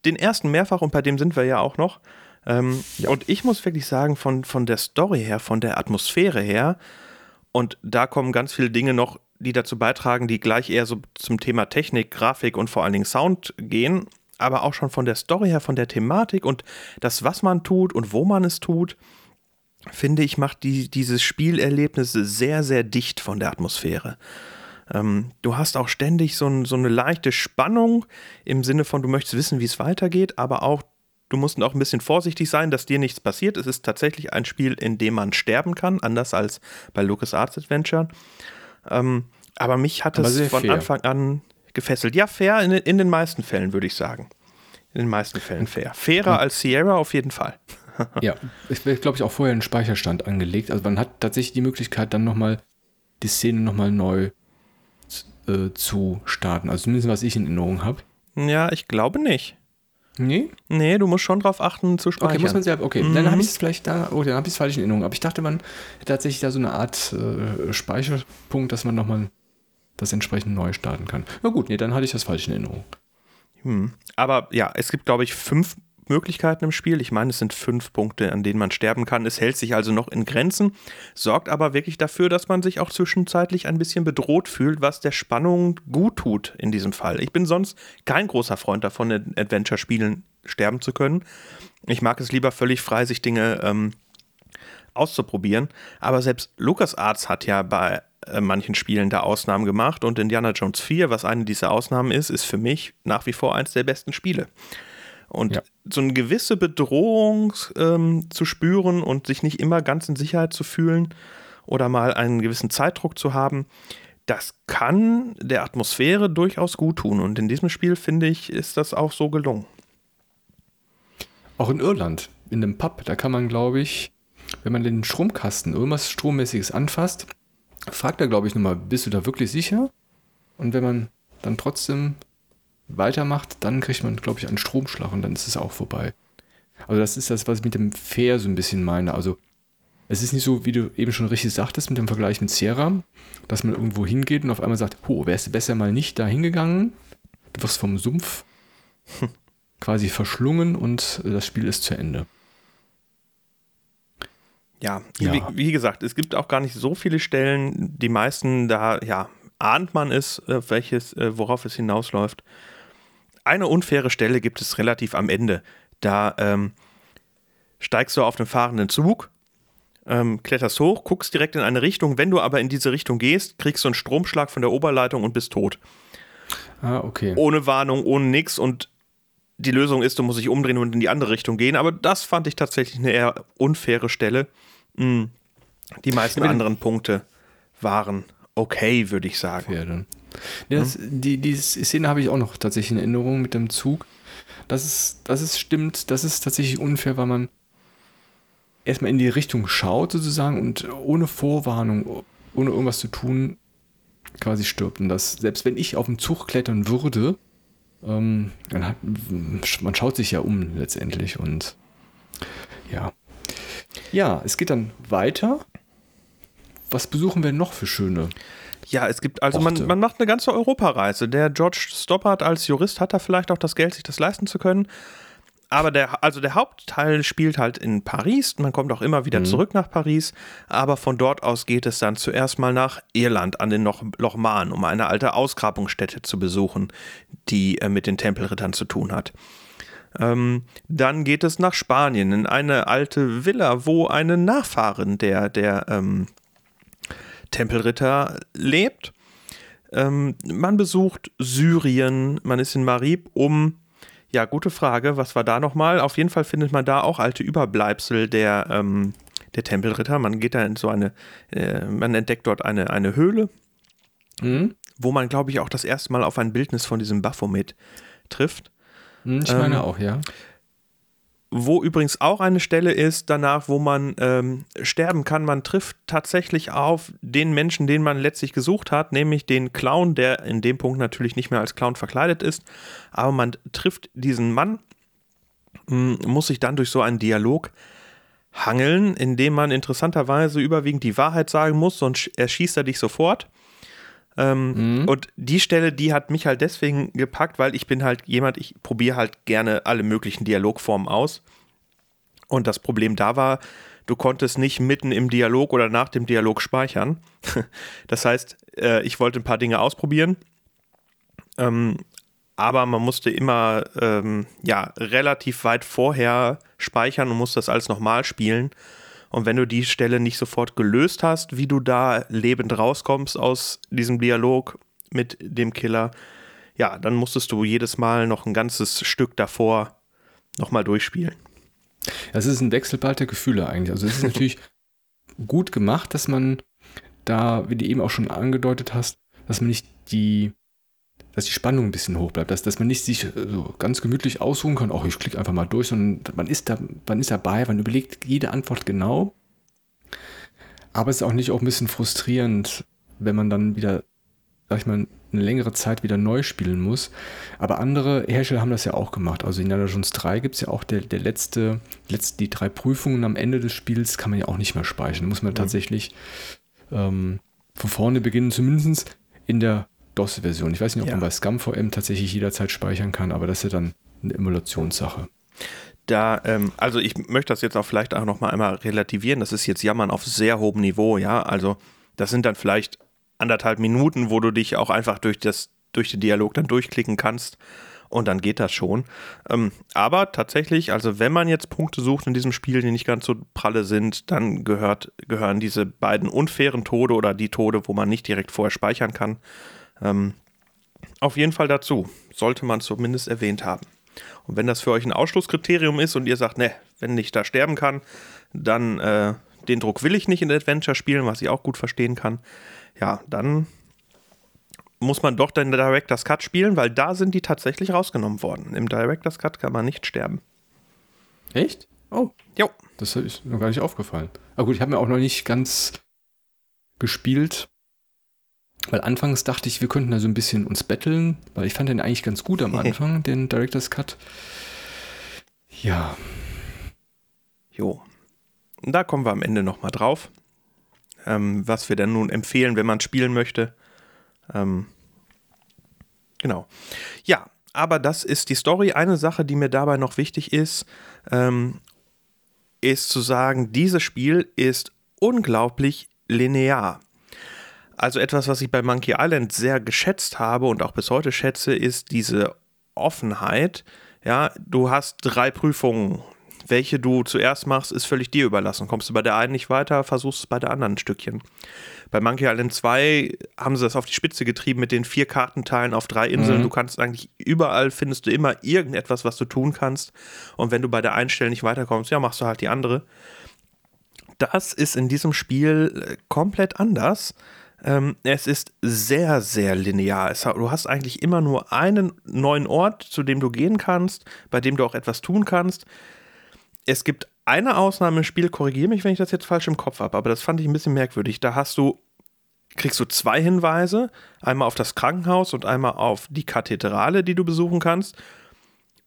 Den ersten mehrfach und bei dem sind wir ja auch noch. Ähm, ja. Und ich muss wirklich sagen, von, von der Story her, von der Atmosphäre her, und da kommen ganz viele Dinge noch, die dazu beitragen, die gleich eher so zum Thema Technik, Grafik und vor allen Dingen Sound gehen, aber auch schon von der Story her, von der Thematik und das, was man tut und wo man es tut finde ich, macht die, dieses Spielerlebnis sehr, sehr dicht von der Atmosphäre. Ähm, du hast auch ständig so, ein, so, eine leichte Spannung im Sinne von, du möchtest wissen, wie es weitergeht, aber auch, du musst auch ein bisschen vorsichtig sein, dass dir nichts passiert. Es ist tatsächlich ein Spiel, in dem man sterben kann, anders als bei LucasArts Adventure. Ähm, aber mich hat es von fair. Anfang an gefesselt. Ja, fair in, in den meisten Fällen, würde ich sagen. In den meisten Fällen fair. Fairer als Sierra auf jeden Fall. ja, es wird, glaube ich, auch vorher ein Speicherstand angelegt. Also man hat tatsächlich die Möglichkeit, dann nochmal die Szene nochmal neu äh, zu starten. Also zumindest was ich in Erinnerung habe. Ja, ich glaube nicht. Nee? Nee, du musst schon drauf achten zu speichern. Okay, muss man selber, okay, mhm. dann habe ich es vielleicht da, oh, dann habe ich es falsch in Erinnerung. Aber ich dachte, man hätte tatsächlich da so eine Art äh, Speicherpunkt, dass man nochmal das entsprechend neu starten kann. Na gut, nee, dann hatte ich das falsch in Erinnerung. Hm. Aber ja, es gibt, glaube ich, fünf Möglichkeiten im Spiel. Ich meine, es sind fünf Punkte, an denen man sterben kann. Es hält sich also noch in Grenzen, sorgt aber wirklich dafür, dass man sich auch zwischenzeitlich ein bisschen bedroht fühlt, was der Spannung gut tut in diesem Fall. Ich bin sonst kein großer Freund davon, in Adventure-Spielen sterben zu können. Ich mag es lieber völlig frei, sich Dinge ähm, auszuprobieren. Aber selbst LucasArts hat ja bei äh, manchen Spielen da Ausnahmen gemacht und Indiana Jones 4, was eine dieser Ausnahmen ist, ist für mich nach wie vor eins der besten Spiele. Und ja. so eine gewisse Bedrohung ähm, zu spüren und sich nicht immer ganz in Sicherheit zu fühlen oder mal einen gewissen Zeitdruck zu haben, das kann der Atmosphäre durchaus gut tun. Und in diesem Spiel, finde ich, ist das auch so gelungen. Auch in Irland, in einem Pub, da kann man, glaube ich, wenn man den Stromkasten irgendwas Strommäßiges anfasst, fragt er, glaube ich, nochmal, bist du da wirklich sicher? Und wenn man dann trotzdem weitermacht, dann kriegt man, glaube ich, einen Stromschlag und dann ist es auch vorbei. Also das ist das, was ich mit dem Fair so ein bisschen meine. Also es ist nicht so, wie du eben schon richtig sagtest, mit dem Vergleich mit Sierra, dass man irgendwo hingeht und auf einmal sagt, ho, wärst du besser mal nicht da hingegangen? Du wirst vom Sumpf quasi verschlungen und das Spiel ist zu Ende. Ja, ja. Wie, wie, gesagt, es gibt auch gar nicht so viele Stellen. Die meisten, da ja, ahnt man es, äh, welches, äh, worauf es hinausläuft eine unfaire Stelle gibt es relativ am Ende. Da ähm, steigst du auf den fahrenden Zug, ähm, kletterst hoch, guckst direkt in eine Richtung. Wenn du aber in diese Richtung gehst, kriegst du einen Stromschlag von der Oberleitung und bist tot. Ah, okay. Ohne Warnung, ohne nix. Und die Lösung ist, du musst dich umdrehen und in die andere Richtung gehen. Aber das fand ich tatsächlich eine eher unfaire Stelle. Mhm. Die meisten anderen Punkte waren okay, würde ich sagen. Dann. Das, mhm. die, die Szene habe ich auch noch tatsächlich in Erinnerung mit dem Zug. Das ist, das ist stimmt, das ist tatsächlich unfair, weil man erstmal in die Richtung schaut sozusagen und ohne Vorwarnung, ohne irgendwas zu tun, quasi stirbt. Und das, selbst wenn ich auf den Zug klettern würde, ähm, dann hat, man schaut sich ja um letztendlich und ja. Ja, es geht dann weiter. Was besuchen wir noch für schöne ja, es gibt, also man, man macht eine ganze Europareise. Der George Stoppard als Jurist hat da vielleicht auch das Geld, sich das leisten zu können. Aber der, also der Hauptteil spielt halt in Paris. Man kommt auch immer wieder mhm. zurück nach Paris. Aber von dort aus geht es dann zuerst mal nach Irland an den Loch, Loch Mahn, um eine alte Ausgrabungsstätte zu besuchen, die äh, mit den Tempelrittern zu tun hat. Ähm, dann geht es nach Spanien in eine alte Villa, wo eine Nachfahrin der, der ähm, Tempelritter lebt. Ähm, man besucht Syrien, man ist in Marib, um, ja, gute Frage, was war da nochmal? Auf jeden Fall findet man da auch alte Überbleibsel der, ähm, der Tempelritter. Man geht da in so eine, äh, man entdeckt dort eine, eine Höhle, mhm. wo man, glaube ich, auch das erste Mal auf ein Bildnis von diesem Baphomet trifft. Mhm, ich meine ähm, auch, ja. Wo übrigens auch eine Stelle ist, danach, wo man ähm, sterben kann. Man trifft tatsächlich auf den Menschen, den man letztlich gesucht hat, nämlich den Clown, der in dem Punkt natürlich nicht mehr als Clown verkleidet ist. Aber man trifft diesen Mann, hm, muss sich dann durch so einen Dialog hangeln, in dem man interessanterweise überwiegend die Wahrheit sagen muss, sonst erschießt er dich sofort. Ähm, mhm. Und die Stelle, die hat mich halt deswegen gepackt, weil ich bin halt jemand, ich probiere halt gerne alle möglichen Dialogformen aus. Und das Problem da war, du konntest nicht mitten im Dialog oder nach dem Dialog speichern. das heißt, äh, ich wollte ein paar Dinge ausprobieren. Ähm, aber man musste immer ähm, ja, relativ weit vorher speichern und musste das alles nochmal spielen. Und wenn du die Stelle nicht sofort gelöst hast, wie du da lebend rauskommst aus diesem Dialog mit dem Killer, ja, dann musstest du jedes Mal noch ein ganzes Stück davor nochmal durchspielen. Das ist ein Wechselbad der Gefühle eigentlich. Also es ist natürlich gut gemacht, dass man da, wie du eben auch schon angedeutet hast, dass man nicht die dass die Spannung ein bisschen hoch bleibt, dass, dass man nicht sich äh, so ganz gemütlich ausruhen kann, oh, ich klicke einfach mal durch, sondern man ist, da, man ist dabei, man überlegt jede Antwort genau. Aber es ist auch nicht auch ein bisschen frustrierend, wenn man dann wieder sag ich mal, eine längere Zeit wieder neu spielen muss. Aber andere Hersteller haben das ja auch gemacht. Also in Indiana Jones 3 gibt es ja auch der, der letzte, letzte, die drei Prüfungen am Ende des Spiels kann man ja auch nicht mehr speichern. Da muss man mhm. tatsächlich ähm, von vorne beginnen, zumindest in der DOS-Version. Ich weiß nicht, ob ja. man bei ScumVM tatsächlich jederzeit speichern kann, aber das ist ja dann eine Emulationssache. Da, ähm, also ich möchte das jetzt auch vielleicht auch noch mal einmal relativieren. Das ist jetzt Jammern auf sehr hohem Niveau, ja. Also das sind dann vielleicht anderthalb Minuten, wo du dich auch einfach durch, das, durch den Dialog dann durchklicken kannst und dann geht das schon. Ähm, aber tatsächlich, also wenn man jetzt Punkte sucht in diesem Spiel, die nicht ganz so pralle sind, dann gehört, gehören diese beiden unfairen Tode oder die Tode, wo man nicht direkt vorher speichern kann, ähm, auf jeden Fall dazu. Sollte man zumindest erwähnt haben. Und wenn das für euch ein Ausschlusskriterium ist und ihr sagt, ne, wenn ich da sterben kann, dann äh, den Druck will ich nicht in Adventure spielen, was ich auch gut verstehen kann, ja, dann muss man doch den Director's Cut spielen, weil da sind die tatsächlich rausgenommen worden. Im Director's Cut kann man nicht sterben. Echt? Oh. Jo. Das ist noch gar nicht aufgefallen. Aber gut, ich habe mir auch noch nicht ganz gespielt. Weil anfangs dachte ich, wir könnten da so ein bisschen uns betteln, weil ich fand den eigentlich ganz gut am Anfang, den Director's Cut. Ja. Jo. Da kommen wir am Ende nochmal drauf ähm, was wir denn nun empfehlen, wenn man spielen möchte. Ähm, genau. Ja, aber das ist die Story. Eine Sache, die mir dabei noch wichtig ist, ähm, ist zu sagen, dieses Spiel ist unglaublich linear. Also etwas, was ich bei Monkey Island sehr geschätzt habe und auch bis heute schätze, ist diese Offenheit. Ja, du hast drei Prüfungen welche du zuerst machst, ist völlig dir überlassen. Kommst du bei der einen nicht weiter, versuchst es bei der anderen ein Stückchen. Bei Monkey Island 2 haben sie das auf die Spitze getrieben mit den vier Kartenteilen auf drei Inseln. Mhm. Du kannst eigentlich überall findest du immer irgendetwas, was du tun kannst. Und wenn du bei der einen Stelle nicht weiterkommst, ja, machst du halt die andere. Das ist in diesem Spiel äh, komplett anders. Ähm, es ist sehr, sehr linear. Es, du hast eigentlich immer nur einen neuen Ort, zu dem du gehen kannst, bei dem du auch etwas tun kannst es gibt eine Ausnahme im Spiel, korrigiere mich, wenn ich das jetzt falsch im Kopf habe, aber das fand ich ein bisschen merkwürdig. Da hast du, kriegst du zwei Hinweise, einmal auf das Krankenhaus und einmal auf die Kathedrale, die du besuchen kannst.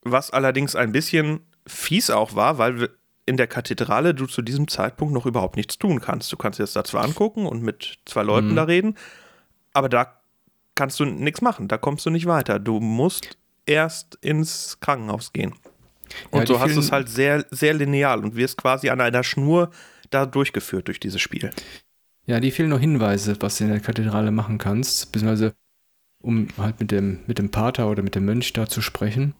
Was allerdings ein bisschen fies auch war, weil in der Kathedrale du zu diesem Zeitpunkt noch überhaupt nichts tun kannst. Du kannst dir das da zwar angucken und mit zwei Leuten mhm. da reden, aber da kannst du nichts machen, da kommst du nicht weiter. Du musst erst ins Krankenhaus gehen. Und ja, so hast du es halt sehr, sehr lineal und wirst quasi an einer Schnur da durchgeführt durch dieses Spiel. Ja, die fehlen noch Hinweise, was du in der Kathedrale machen kannst, beziehungsweise um halt mit dem, mit dem Pater oder mit dem Mönch da zu sprechen.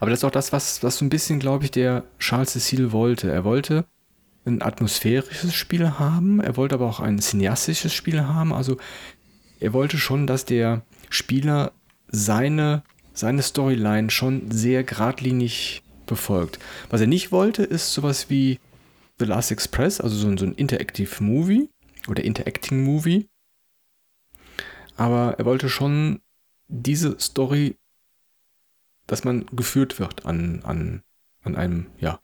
Aber das ist auch das, was, was so ein bisschen, glaube ich, der Charles Cecil wollte. Er wollte ein atmosphärisches Spiel haben, er wollte aber auch ein cineastisches Spiel haben. Also er wollte schon, dass der Spieler seine seine Storyline schon sehr geradlinig befolgt. Was er nicht wollte, ist sowas wie The Last Express, also so ein, so ein Interactive Movie oder Interacting Movie. Aber er wollte schon diese Story, dass man geführt wird an, an, an einem, ja,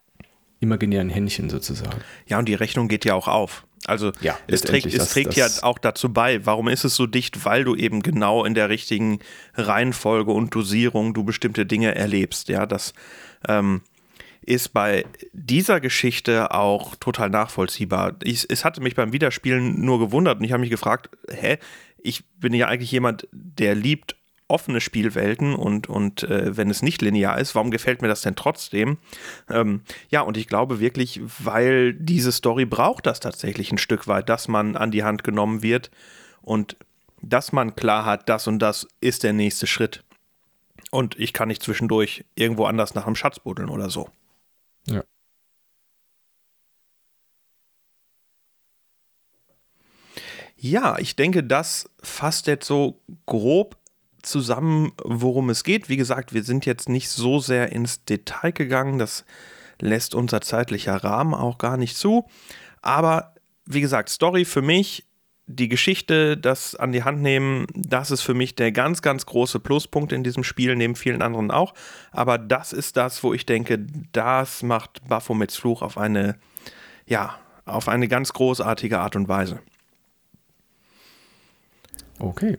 imaginären Händchen sozusagen. Ja, und die Rechnung geht ja auch auf. Also ja, es trägt, es trägt ja auch dazu bei. Warum ist es so dicht? Weil du eben genau in der richtigen Reihenfolge und Dosierung du bestimmte Dinge erlebst. Ja, das ähm, ist bei dieser Geschichte auch total nachvollziehbar. Ich, es hatte mich beim Wiederspielen nur gewundert und ich habe mich gefragt, hä, ich bin ja eigentlich jemand, der liebt offene Spielwelten und, und äh, wenn es nicht linear ist, warum gefällt mir das denn trotzdem? Ähm, ja, und ich glaube wirklich, weil diese Story braucht das tatsächlich ein Stück weit, dass man an die Hand genommen wird und dass man klar hat, das und das ist der nächste Schritt. Und ich kann nicht zwischendurch irgendwo anders nach einem Schatz buddeln oder so. Ja. Ja, ich denke, das fasst jetzt so grob zusammen, worum es geht. Wie gesagt, wir sind jetzt nicht so sehr ins Detail gegangen. Das lässt unser zeitlicher Rahmen auch gar nicht zu. Aber wie gesagt, Story für mich, die Geschichte, das an die Hand nehmen, das ist für mich der ganz, ganz große Pluspunkt in diesem Spiel, neben vielen anderen auch. Aber das ist das, wo ich denke, das macht Baphomets Fluch auf eine, ja, auf eine ganz großartige Art und Weise. Okay.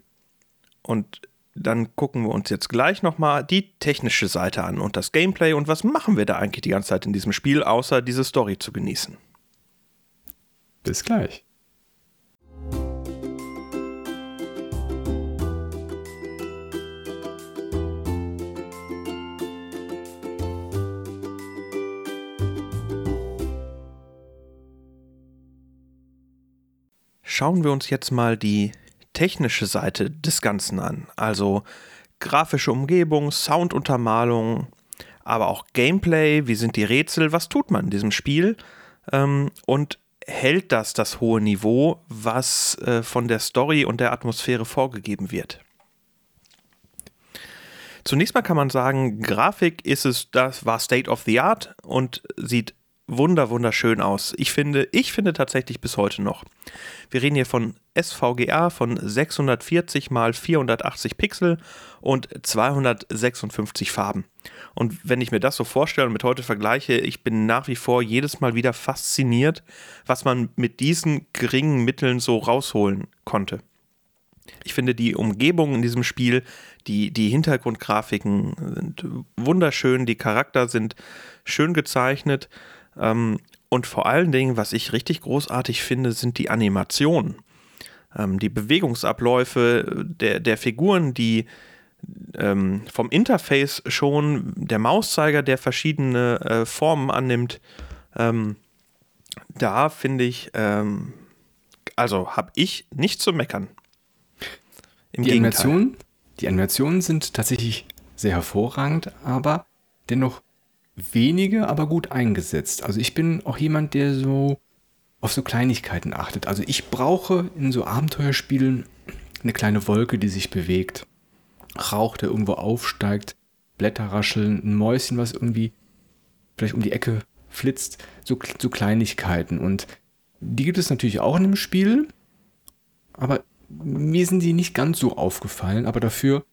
und dann gucken wir uns jetzt gleich nochmal die technische Seite an und das Gameplay und was machen wir da eigentlich die ganze Zeit in diesem Spiel, außer diese Story zu genießen. Bis gleich. Schauen wir uns jetzt mal die technische Seite des Ganzen an. Also grafische Umgebung, Sounduntermalung, aber auch Gameplay, wie sind die Rätsel, was tut man in diesem Spiel ähm, und hält das das hohe Niveau, was äh, von der Story und der Atmosphäre vorgegeben wird. Zunächst mal kann man sagen, Grafik ist es, das war State of the Art und sieht wunder wunderschön aus. Ich finde, ich finde tatsächlich bis heute noch. Wir reden hier von SVGA von 640 mal 480 Pixel und 256 Farben. Und wenn ich mir das so vorstelle und mit heute vergleiche, ich bin nach wie vor jedes Mal wieder fasziniert, was man mit diesen geringen Mitteln so rausholen konnte. Ich finde die Umgebung in diesem Spiel, die, die Hintergrundgrafiken sind wunderschön, die Charakter sind schön gezeichnet ähm, und vor allen Dingen, was ich richtig großartig finde, sind die Animationen. Ähm, die Bewegungsabläufe der, der Figuren, die ähm, vom Interface schon der Mauszeiger, der verschiedene äh, Formen annimmt. Ähm, da finde ich, ähm, also habe ich nicht zu meckern. Im die, Animationen, die Animationen sind tatsächlich sehr hervorragend, aber dennoch wenige, aber gut eingesetzt. Also ich bin auch jemand, der so auf so Kleinigkeiten achtet. Also ich brauche in so Abenteuerspielen eine kleine Wolke, die sich bewegt. Rauch, der irgendwo aufsteigt, Blätter rascheln, ein Mäuschen, was irgendwie vielleicht um die Ecke flitzt. So, so Kleinigkeiten. Und die gibt es natürlich auch in dem Spiel. Aber mir sind die nicht ganz so aufgefallen. Aber dafür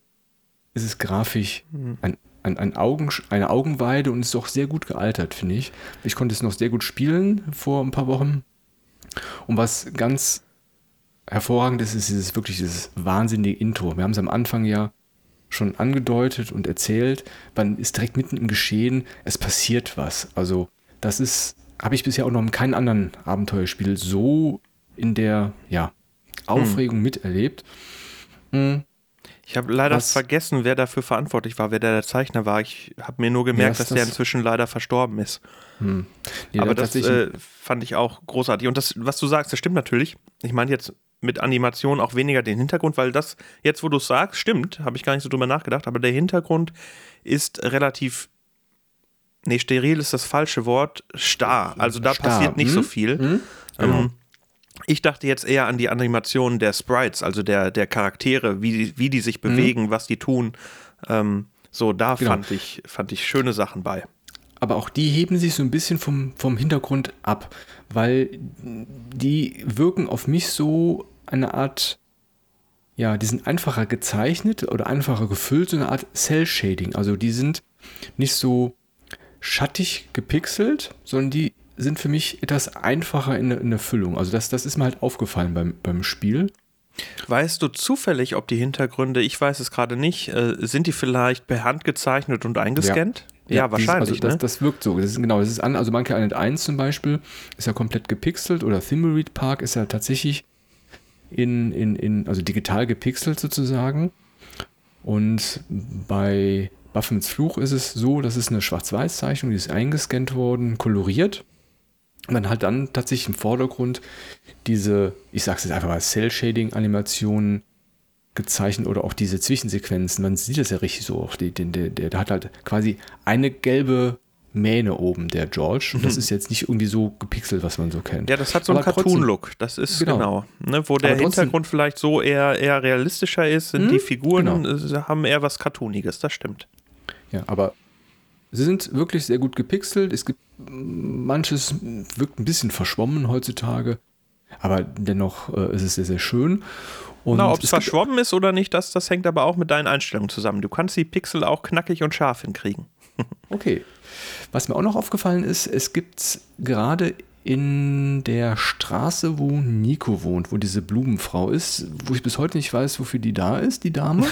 ist es grafisch mhm. ein ein, ein Augen, eine Augenweide und ist auch sehr gut gealtert, finde ich. Ich konnte es noch sehr gut spielen vor ein paar Wochen. Und was ganz hervorragend ist, ist dieses wirklich dieses wahnsinnige Intro. Wir haben es am Anfang ja schon angedeutet und erzählt. Man ist direkt mitten im Geschehen. Es passiert was. Also das ist, habe ich bisher auch noch in keinem anderen Abenteuerspiel so in der ja, Aufregung hm. miterlebt. Hm. Ich habe leider Was? vergessen, wer dafür verantwortlich war, wer der Zeichner war. Ich habe mir nur gemerkt, dass das? der inzwischen leider verstorben ist. Hm. Nee, Aber das äh, fand ich auch großartig. Und das, was du sagst, das stimmt natürlich. Ich meine jetzt mit Animation auch weniger den Hintergrund, weil das, jetzt wo du es sagst, stimmt, habe ich gar nicht so drüber nachgedacht, aber der Hintergrund ist relativ, nee, steril ist das falsche Wort, starr. Also da starr. passiert nicht hm? so viel. Hm? Genau. Ich dachte jetzt eher an die Animationen der Sprites, also der, der Charaktere, wie, wie die sich mhm. bewegen, mhm. was die tun. Ähm, so, da genau. fand, ich, fand ich schöne Sachen bei. Aber auch die heben sich so ein bisschen vom, vom Hintergrund ab, weil die wirken auf mich so eine Art, ja, die sind einfacher gezeichnet oder einfacher gefüllt, so eine Art Cell-Shading. Also die sind nicht so schattig gepixelt, sondern die sind für mich etwas einfacher in, in der Füllung. Also das, das ist mir halt aufgefallen beim, beim Spiel. Weißt du zufällig, ob die Hintergründe, ich weiß es gerade nicht, äh, sind die vielleicht per Hand gezeichnet und eingescannt? Ja, ja wahrscheinlich. Dieses, also das, ne? das wirkt so. Das ist, genau, das ist an, also Monkey Island 1 zum Beispiel ist ja komplett gepixelt oder Thimbleweed Park ist ja tatsächlich in, in, in, also digital gepixelt sozusagen. Und bei Buffins Fluch ist es so, das ist eine Schwarz-Weiß-Zeichnung, die ist eingescannt worden, koloriert man halt dann tatsächlich im Vordergrund diese, ich sag's jetzt einfach mal, Cell-Shading-Animationen gezeichnet oder auch diese Zwischensequenzen. Man sieht das ja richtig so. Auch die, der, der, der hat halt quasi eine gelbe Mähne oben, der George. Und das mhm. ist jetzt nicht irgendwie so gepixelt, was man so kennt. Ja, das hat so einen Cartoon-Look. Das ist genau, genau ne, wo der Hintergrund vielleicht so eher, eher realistischer ist, sind die mhm, Figuren genau. haben eher was Cartooniges, das stimmt. Ja, aber Sie sind wirklich sehr gut gepixelt. Es gibt manches wirkt ein bisschen verschwommen heutzutage, aber dennoch äh, ist es sehr, sehr schön. Und Na, ob es verschwommen ist oder nicht, das, das hängt aber auch mit deinen Einstellungen zusammen. Du kannst die Pixel auch knackig und scharf hinkriegen. okay. Was mir auch noch aufgefallen ist, es gibt gerade in der Straße, wo Nico wohnt, wo diese Blumenfrau ist, wo ich bis heute nicht weiß, wofür die da ist, die Dame.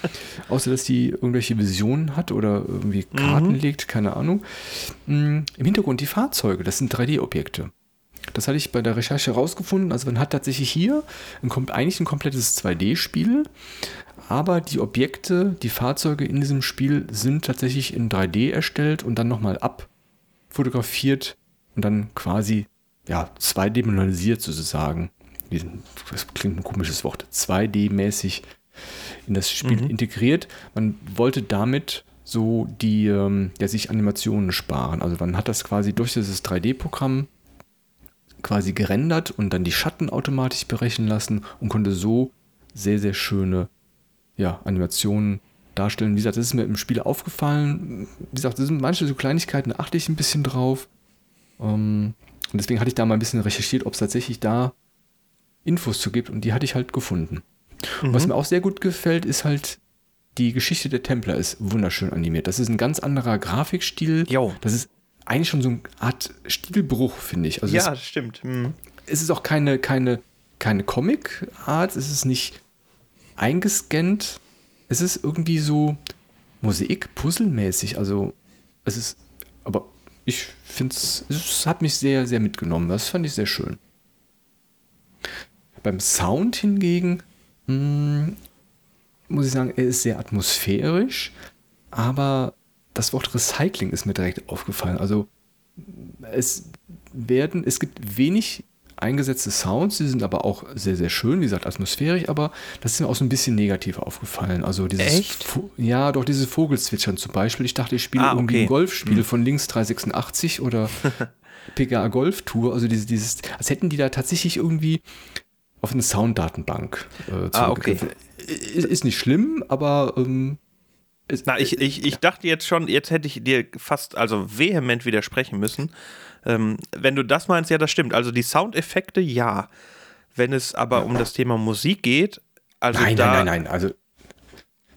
Außer, dass die irgendwelche Visionen hat oder irgendwie Karten mhm. legt, keine Ahnung. Mm, Im Hintergrund die Fahrzeuge, das sind 3D-Objekte. Das hatte ich bei der Recherche herausgefunden. Also man hat tatsächlich hier ein, eigentlich ein komplettes 2D-Spiel, aber die Objekte, die Fahrzeuge in diesem Spiel sind tatsächlich in 3D erstellt und dann nochmal abfotografiert und dann quasi ja, zweidimensionalisiert sozusagen. Das klingt ein komisches Wort. 2D-mäßig in das Spiel mhm. integriert. Man wollte damit so die, ähm, ja, sich Animationen sparen. Also man hat das quasi durch dieses 3D-Programm quasi gerendert und dann die Schatten automatisch berechnen lassen und konnte so sehr, sehr schöne ja, Animationen darstellen. Wie gesagt, das ist mir im Spiel aufgefallen. Wie gesagt, das sind manche so Kleinigkeiten, da achte ich ein bisschen drauf. Ähm, und deswegen hatte ich da mal ein bisschen recherchiert, ob es tatsächlich da Infos zu gibt und die hatte ich halt gefunden. Mhm. was mir auch sehr gut gefällt, ist halt die Geschichte der Templer ist wunderschön animiert. Das ist ein ganz anderer Grafikstil. Jo. Das ist eigentlich schon so eine Art Stilbruch, finde ich. Also ja, das stimmt. Mhm. Es ist auch keine, keine, keine Comic-Art, es ist nicht eingescannt. Es ist irgendwie so Mosaik-Puzzle-mäßig. Also, es ist, aber ich finde es, hat mich sehr, sehr mitgenommen. Das fand ich sehr schön. Beim Sound hingegen mh, hm, muss ich sagen, er ist sehr atmosphärisch, aber das Wort Recycling ist mir direkt aufgefallen. Also es werden, es gibt wenig eingesetzte Sounds, die sind aber auch sehr, sehr schön, wie gesagt, atmosphärisch, aber das ist mir auch so ein bisschen negativ aufgefallen. Also dieses Echt? ja, doch dieses Vogelzwitschern zum Beispiel. Ich dachte, ich spiele ah, irgendwie okay. ein Golfspiel hm. von links 386 oder PGA Golf Tour. Also dieses, dieses, als hätten die da tatsächlich irgendwie auf eine Sounddatenbank äh, ah, okay. Ist, ist, nicht schlimm, aber ähm, na, ich, ich, ich dachte jetzt schon, jetzt hätte ich dir fast, also vehement widersprechen müssen. Ähm, wenn du das meinst, ja, das stimmt. Also die Soundeffekte, ja. Wenn es aber um das Thema Musik geht, also nein, da. Nein, nein, nein, also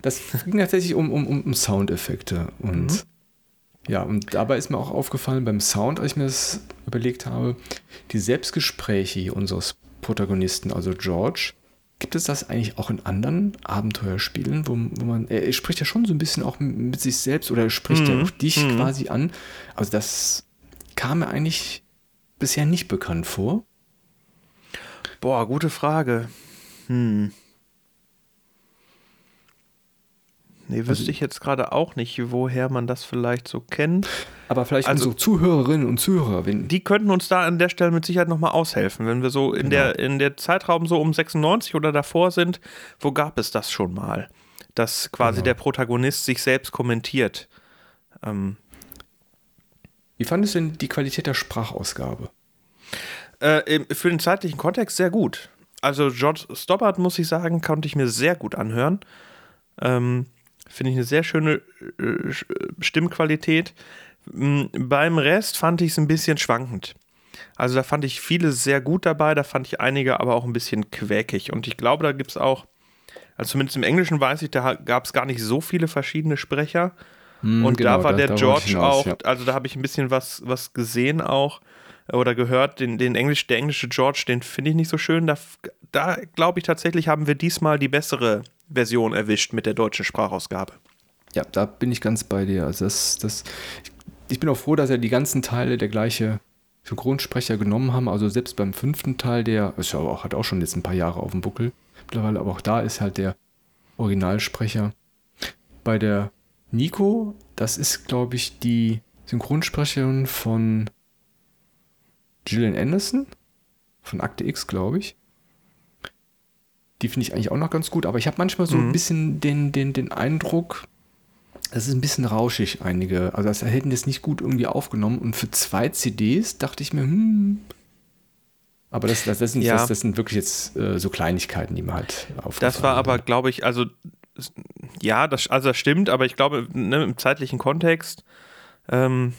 das ging tatsächlich um, um, um Soundeffekte. Und mhm. ja, und dabei ist mir auch aufgefallen beim Sound, als ich mir das überlegt habe, die Selbstgespräche unseres Protagonisten, also George, Gibt es das eigentlich auch in anderen Abenteuerspielen, wo, wo man, er spricht ja schon so ein bisschen auch mit sich selbst oder er spricht mhm. ja auch dich mhm. quasi an. Also das kam mir eigentlich bisher nicht bekannt vor. Boah, gute Frage. Hm. Nee, wüsste also, ich jetzt gerade auch nicht, woher man das vielleicht so kennt. Aber vielleicht also, unsere Zuhörerinnen und Zuhörer. Wenn die könnten uns da an der Stelle mit Sicherheit nochmal aushelfen. Wenn wir so in, genau. der, in der Zeitraum so um 96 oder davor sind, wo gab es das schon mal? Dass quasi genau. der Protagonist sich selbst kommentiert. Ähm, Wie fandest du denn die Qualität der Sprachausgabe? Äh, für den zeitlichen Kontext sehr gut. Also George Stoppard, muss ich sagen, konnte ich mir sehr gut anhören. Ähm, Finde ich eine sehr schöne äh, Stimmqualität. Mm, beim Rest fand ich es ein bisschen schwankend. Also da fand ich viele sehr gut dabei, da fand ich einige aber auch ein bisschen quäkig. Und ich glaube, da gibt es auch, also zumindest im Englischen weiß ich, da gab es gar nicht so viele verschiedene Sprecher. Mm, und genau, da war der da George hinaus, auch, ja. also da habe ich ein bisschen was, was gesehen auch oder gehört. Den, den Englisch, der englische George, den finde ich nicht so schön. Da, da glaube ich tatsächlich, haben wir diesmal die bessere Version erwischt mit der deutschen Sprachausgabe. Ja, da bin ich ganz bei dir. Also das, das, ich bin auch froh, dass er die ganzen Teile der gleiche Synchronsprecher genommen haben. Also selbst beim fünften Teil, der ist ja auch, hat auch schon jetzt ein paar Jahre auf dem Buckel mittlerweile, aber auch da ist halt der Originalsprecher. Bei der Nico, das ist, glaube ich, die Synchronsprecherin von Gillian Anderson von Akte X, glaube ich. Die finde ich eigentlich auch noch ganz gut, aber ich habe manchmal so mhm. ein bisschen den, den, den Eindruck, das ist ein bisschen rauschig, einige. Also, das hätten das nicht gut irgendwie aufgenommen. Und für zwei CDs dachte ich mir, hm. Aber das, das, das, sind, ja. das, das sind wirklich jetzt äh, so Kleinigkeiten, die man halt aufgefallen Das war aber, glaube ich, also, ja, das, also das stimmt, aber ich glaube, ne, im zeitlichen Kontext, ähm,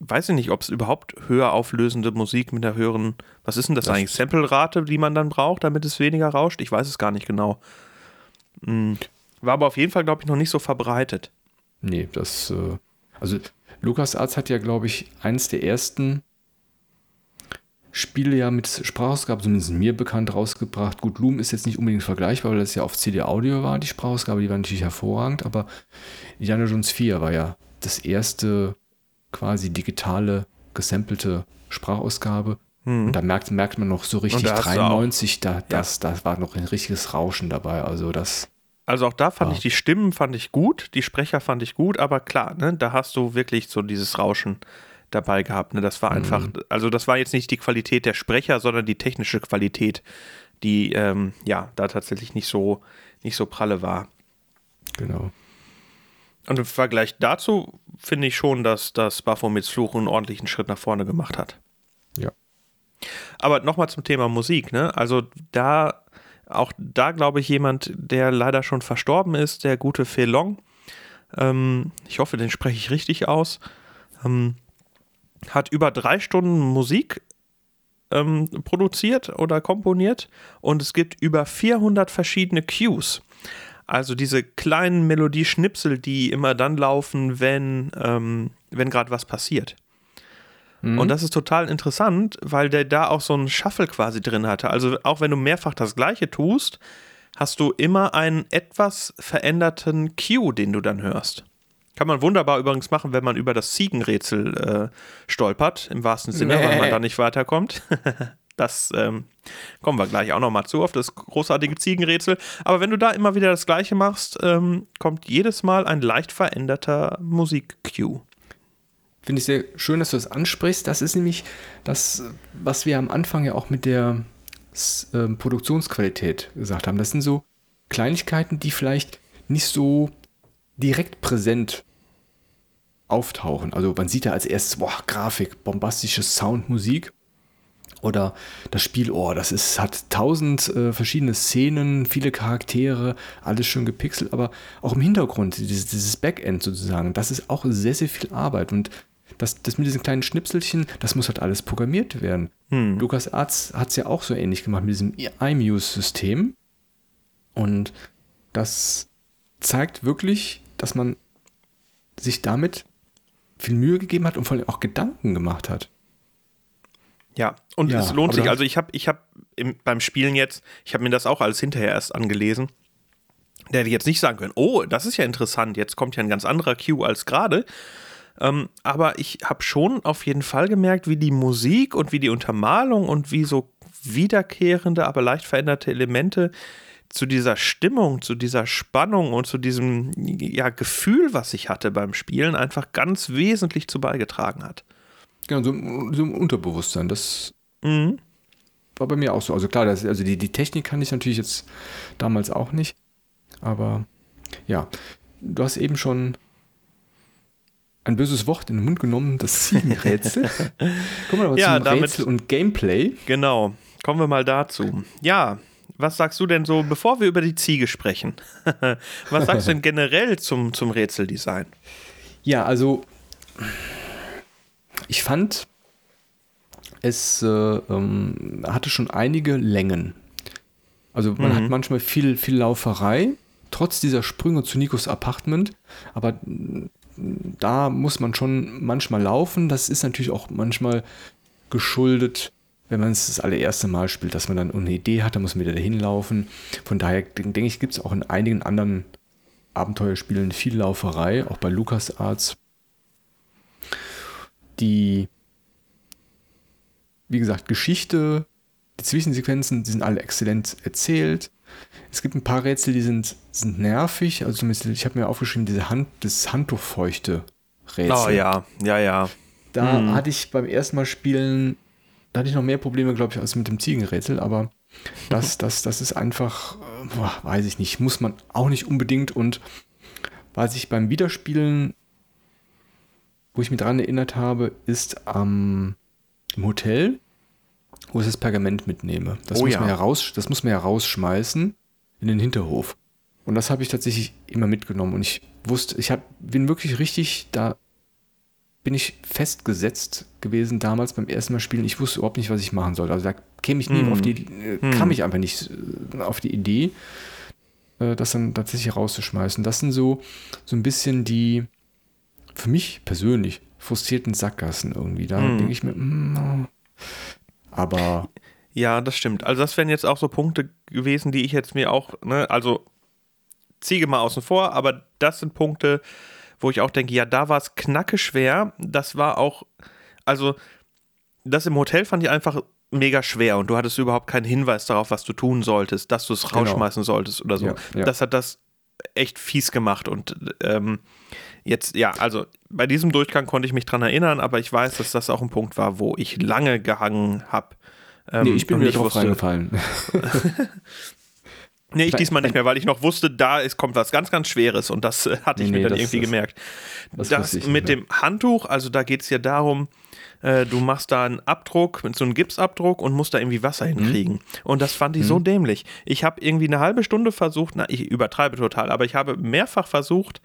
weiß ich nicht, ob es überhaupt höher auflösende Musik mit einer höheren, was ist denn das, das eigentlich, Sample-Rate, die man dann braucht, damit es weniger rauscht? Ich weiß es gar nicht genau. Hm. War aber auf jeden Fall, glaube ich, noch nicht so verbreitet. Nee, das, äh, also LucasArts hat ja, glaube ich, eins der ersten Spiele ja mit Sprachausgabe, zumindest mir bekannt, rausgebracht. Gut, Loom ist jetzt nicht unbedingt vergleichbar, weil das ja auf CD-Audio war, die Sprachausgabe, die war natürlich hervorragend, aber Indiana Jones 4 war ja das erste quasi digitale, gesampelte Sprachausgabe. Hm. Und da merkt, merkt man noch so richtig da 93, da, das, ja. das war noch ein richtiges Rauschen dabei. Also das. Also auch da fand ja. ich die Stimmen fand ich gut, die Sprecher fand ich gut, aber klar, ne, da hast du wirklich so dieses Rauschen dabei gehabt. Ne? Das war einfach, mhm. also das war jetzt nicht die Qualität der Sprecher, sondern die technische Qualität, die ähm, ja da tatsächlich nicht so, nicht so pralle war. Genau. Und im Vergleich dazu finde ich schon, dass das Baphomets Fluch einen ordentlichen Schritt nach vorne gemacht hat. Ja. Aber nochmal zum Thema Musik, ne? Also da, auch da glaube ich jemand, der leider schon verstorben ist, der gute Felong. Ähm, ich hoffe, den spreche ich richtig aus. Ähm, hat über drei Stunden Musik ähm, produziert oder komponiert und es gibt über 400 verschiedene Cues. Also diese kleinen Melodieschnipsel, die immer dann laufen, wenn, ähm, wenn gerade was passiert. Mhm. Und das ist total interessant, weil der da auch so einen Shuffle quasi drin hatte. Also auch wenn du mehrfach das gleiche tust, hast du immer einen etwas veränderten Cue, den du dann hörst. Kann man wunderbar übrigens machen, wenn man über das Ziegenrätsel äh, stolpert, im wahrsten Sinne, nee. weil man da nicht weiterkommt. das ähm, kommen wir gleich auch nochmal zu, auf das großartige Ziegenrätsel. Aber wenn du da immer wieder das Gleiche machst, ähm, kommt jedes Mal ein leicht veränderter Musik-Cue. Finde ich sehr schön, dass du das ansprichst. Das ist nämlich das, was wir am Anfang ja auch mit der äh, Produktionsqualität gesagt haben. Das sind so Kleinigkeiten, die vielleicht nicht so direkt präsent auftauchen. Also man sieht da als erstes, boah, Grafik, bombastische Sound, Musik. Oder das Spiel, oh, das ist, hat tausend äh, verschiedene Szenen, viele Charaktere, alles schön gepixelt, aber auch im Hintergrund, dieses, dieses Backend sozusagen, das ist auch sehr, sehr viel Arbeit. Und das, das mit diesen kleinen Schnipselchen, das muss halt alles programmiert werden. Hm. Lukas Arzt hat es ja auch so ähnlich gemacht mit diesem iMuse-System. Und das zeigt wirklich, dass man sich damit viel Mühe gegeben hat und vor allem auch Gedanken gemacht hat. Ja, und ja, es lohnt sich. Also ich habe ich hab beim Spielen jetzt, ich habe mir das auch alles hinterher erst angelesen. Der hätte jetzt nicht sagen können, oh, das ist ja interessant, jetzt kommt ja ein ganz anderer Cue als gerade. Ähm, aber ich habe schon auf jeden Fall gemerkt, wie die Musik und wie die Untermalung und wie so wiederkehrende, aber leicht veränderte Elemente zu dieser Stimmung, zu dieser Spannung und zu diesem ja, Gefühl, was ich hatte beim Spielen, einfach ganz wesentlich zu beigetragen hat. Genau, so, so ein Unterbewusstsein, das mhm. war bei mir auch so. Also klar, das, also die, die Technik kann ich natürlich jetzt damals auch nicht, aber ja, du hast eben schon ein böses Wort in den Mund genommen, das Ziegenrätsel. Kommen wir aber ja, zum damit, Rätsel und Gameplay. Genau, kommen wir mal dazu. Ja, was sagst du denn so, bevor wir über die Ziege sprechen? was sagst du denn generell zum, zum Rätseldesign? Ja, also ich fand, es äh, ähm, hatte schon einige Längen. Also man mhm. hat manchmal viel, viel Lauferei, trotz dieser Sprünge zu Nikos Apartment, aber da muss man schon manchmal laufen. Das ist natürlich auch manchmal geschuldet wenn man es das allererste Mal spielt, dass man dann eine Idee hat, dann muss man wieder dahin laufen. Von daher denke ich, gibt es auch in einigen anderen Abenteuerspielen viel Lauferei, auch bei LucasArts. Die, wie gesagt, Geschichte, die Zwischensequenzen, die sind alle exzellent erzählt. Es gibt ein paar Rätsel, die sind, sind nervig. Also zumindest, ich habe mir aufgeschrieben, diese Hand, das Handtuchfeuchte Rätsel. Oh ja, ja, ja. Da hm. hatte ich beim ersten Mal spielen da hatte ich noch mehr Probleme, glaube ich, als mit dem Ziegenrätsel, aber das, das, das ist einfach, boah, weiß ich nicht, muss man auch nicht unbedingt und was ich beim Wiederspielen, wo ich mich daran erinnert habe, ist ähm, im Hotel, wo ich das Pergament mitnehme. Das, oh, muss ja. man ja raus, das muss man ja rausschmeißen in den Hinterhof. Und das habe ich tatsächlich immer mitgenommen. Und ich wusste, ich hab, bin wirklich richtig da bin ich festgesetzt gewesen damals beim ersten Mal spielen. Ich wusste überhaupt nicht, was ich machen sollte. Also da käme ich nie hm. auf die, äh, hm. kam ich einfach nicht äh, auf die Idee, äh, das dann tatsächlich rauszuschmeißen. Das sind so, so ein bisschen die, für mich persönlich, frustrierten Sackgassen irgendwie. Da hm. denke ich mir, mm, Aber. Ja, das stimmt. Also, das wären jetzt auch so Punkte gewesen, die ich jetzt mir auch, ne, also Ziege mal außen vor, aber das sind Punkte, wo ich auch denke, ja, da war es knacke schwer. Das war auch, also, das im Hotel fand ich einfach mega schwer und du hattest überhaupt keinen Hinweis darauf, was du tun solltest, dass du es genau. rausschmeißen genau. solltest oder so. Ja, ja. Das hat das echt fies gemacht und ähm, jetzt, ja, also bei diesem Durchgang konnte ich mich dran erinnern, aber ich weiß, dass das auch ein Punkt war, wo ich lange gehangen habe. Ähm, nee, ich bin mir drauf reingefallen. Nee, ich diesmal nicht mehr, weil ich noch wusste, da ist, kommt was ganz, ganz Schweres und das äh, hatte ich nee, mir dann das, irgendwie das, gemerkt. Das, das mit dem Handtuch, also da geht es ja darum, äh, du machst da einen Abdruck, so einen Gipsabdruck und musst da irgendwie Wasser mhm. hinkriegen. Mhm. Und das fand ich mhm. so dämlich. Ich habe irgendwie eine halbe Stunde versucht, na, ich übertreibe total, aber ich habe mehrfach versucht,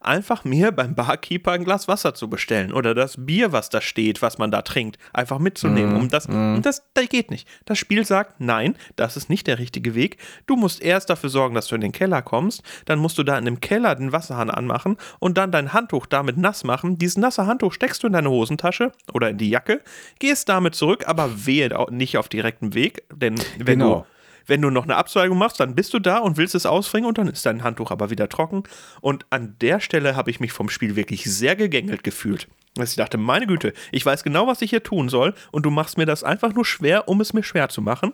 einfach mir beim Barkeeper ein Glas Wasser zu bestellen oder das Bier, was da steht, was man da trinkt, einfach mitzunehmen. Um das, mm. das, das geht nicht. Das Spiel sagt, nein, das ist nicht der richtige Weg. Du musst erst dafür sorgen, dass du in den Keller kommst, dann musst du da in dem Keller den Wasserhahn anmachen und dann dein Handtuch damit nass machen. Dieses nasse Handtuch steckst du in deine Hosentasche oder in die Jacke, gehst damit zurück, aber wehe nicht auf direktem Weg, denn wenn genau. du wenn du noch eine Abzweigung machst, dann bist du da und willst es ausbringen und dann ist dein Handtuch aber wieder trocken. Und an der Stelle habe ich mich vom Spiel wirklich sehr gegängelt gefühlt. Dass ich dachte, meine Güte, ich weiß genau, was ich hier tun soll und du machst mir das einfach nur schwer, um es mir schwer zu machen.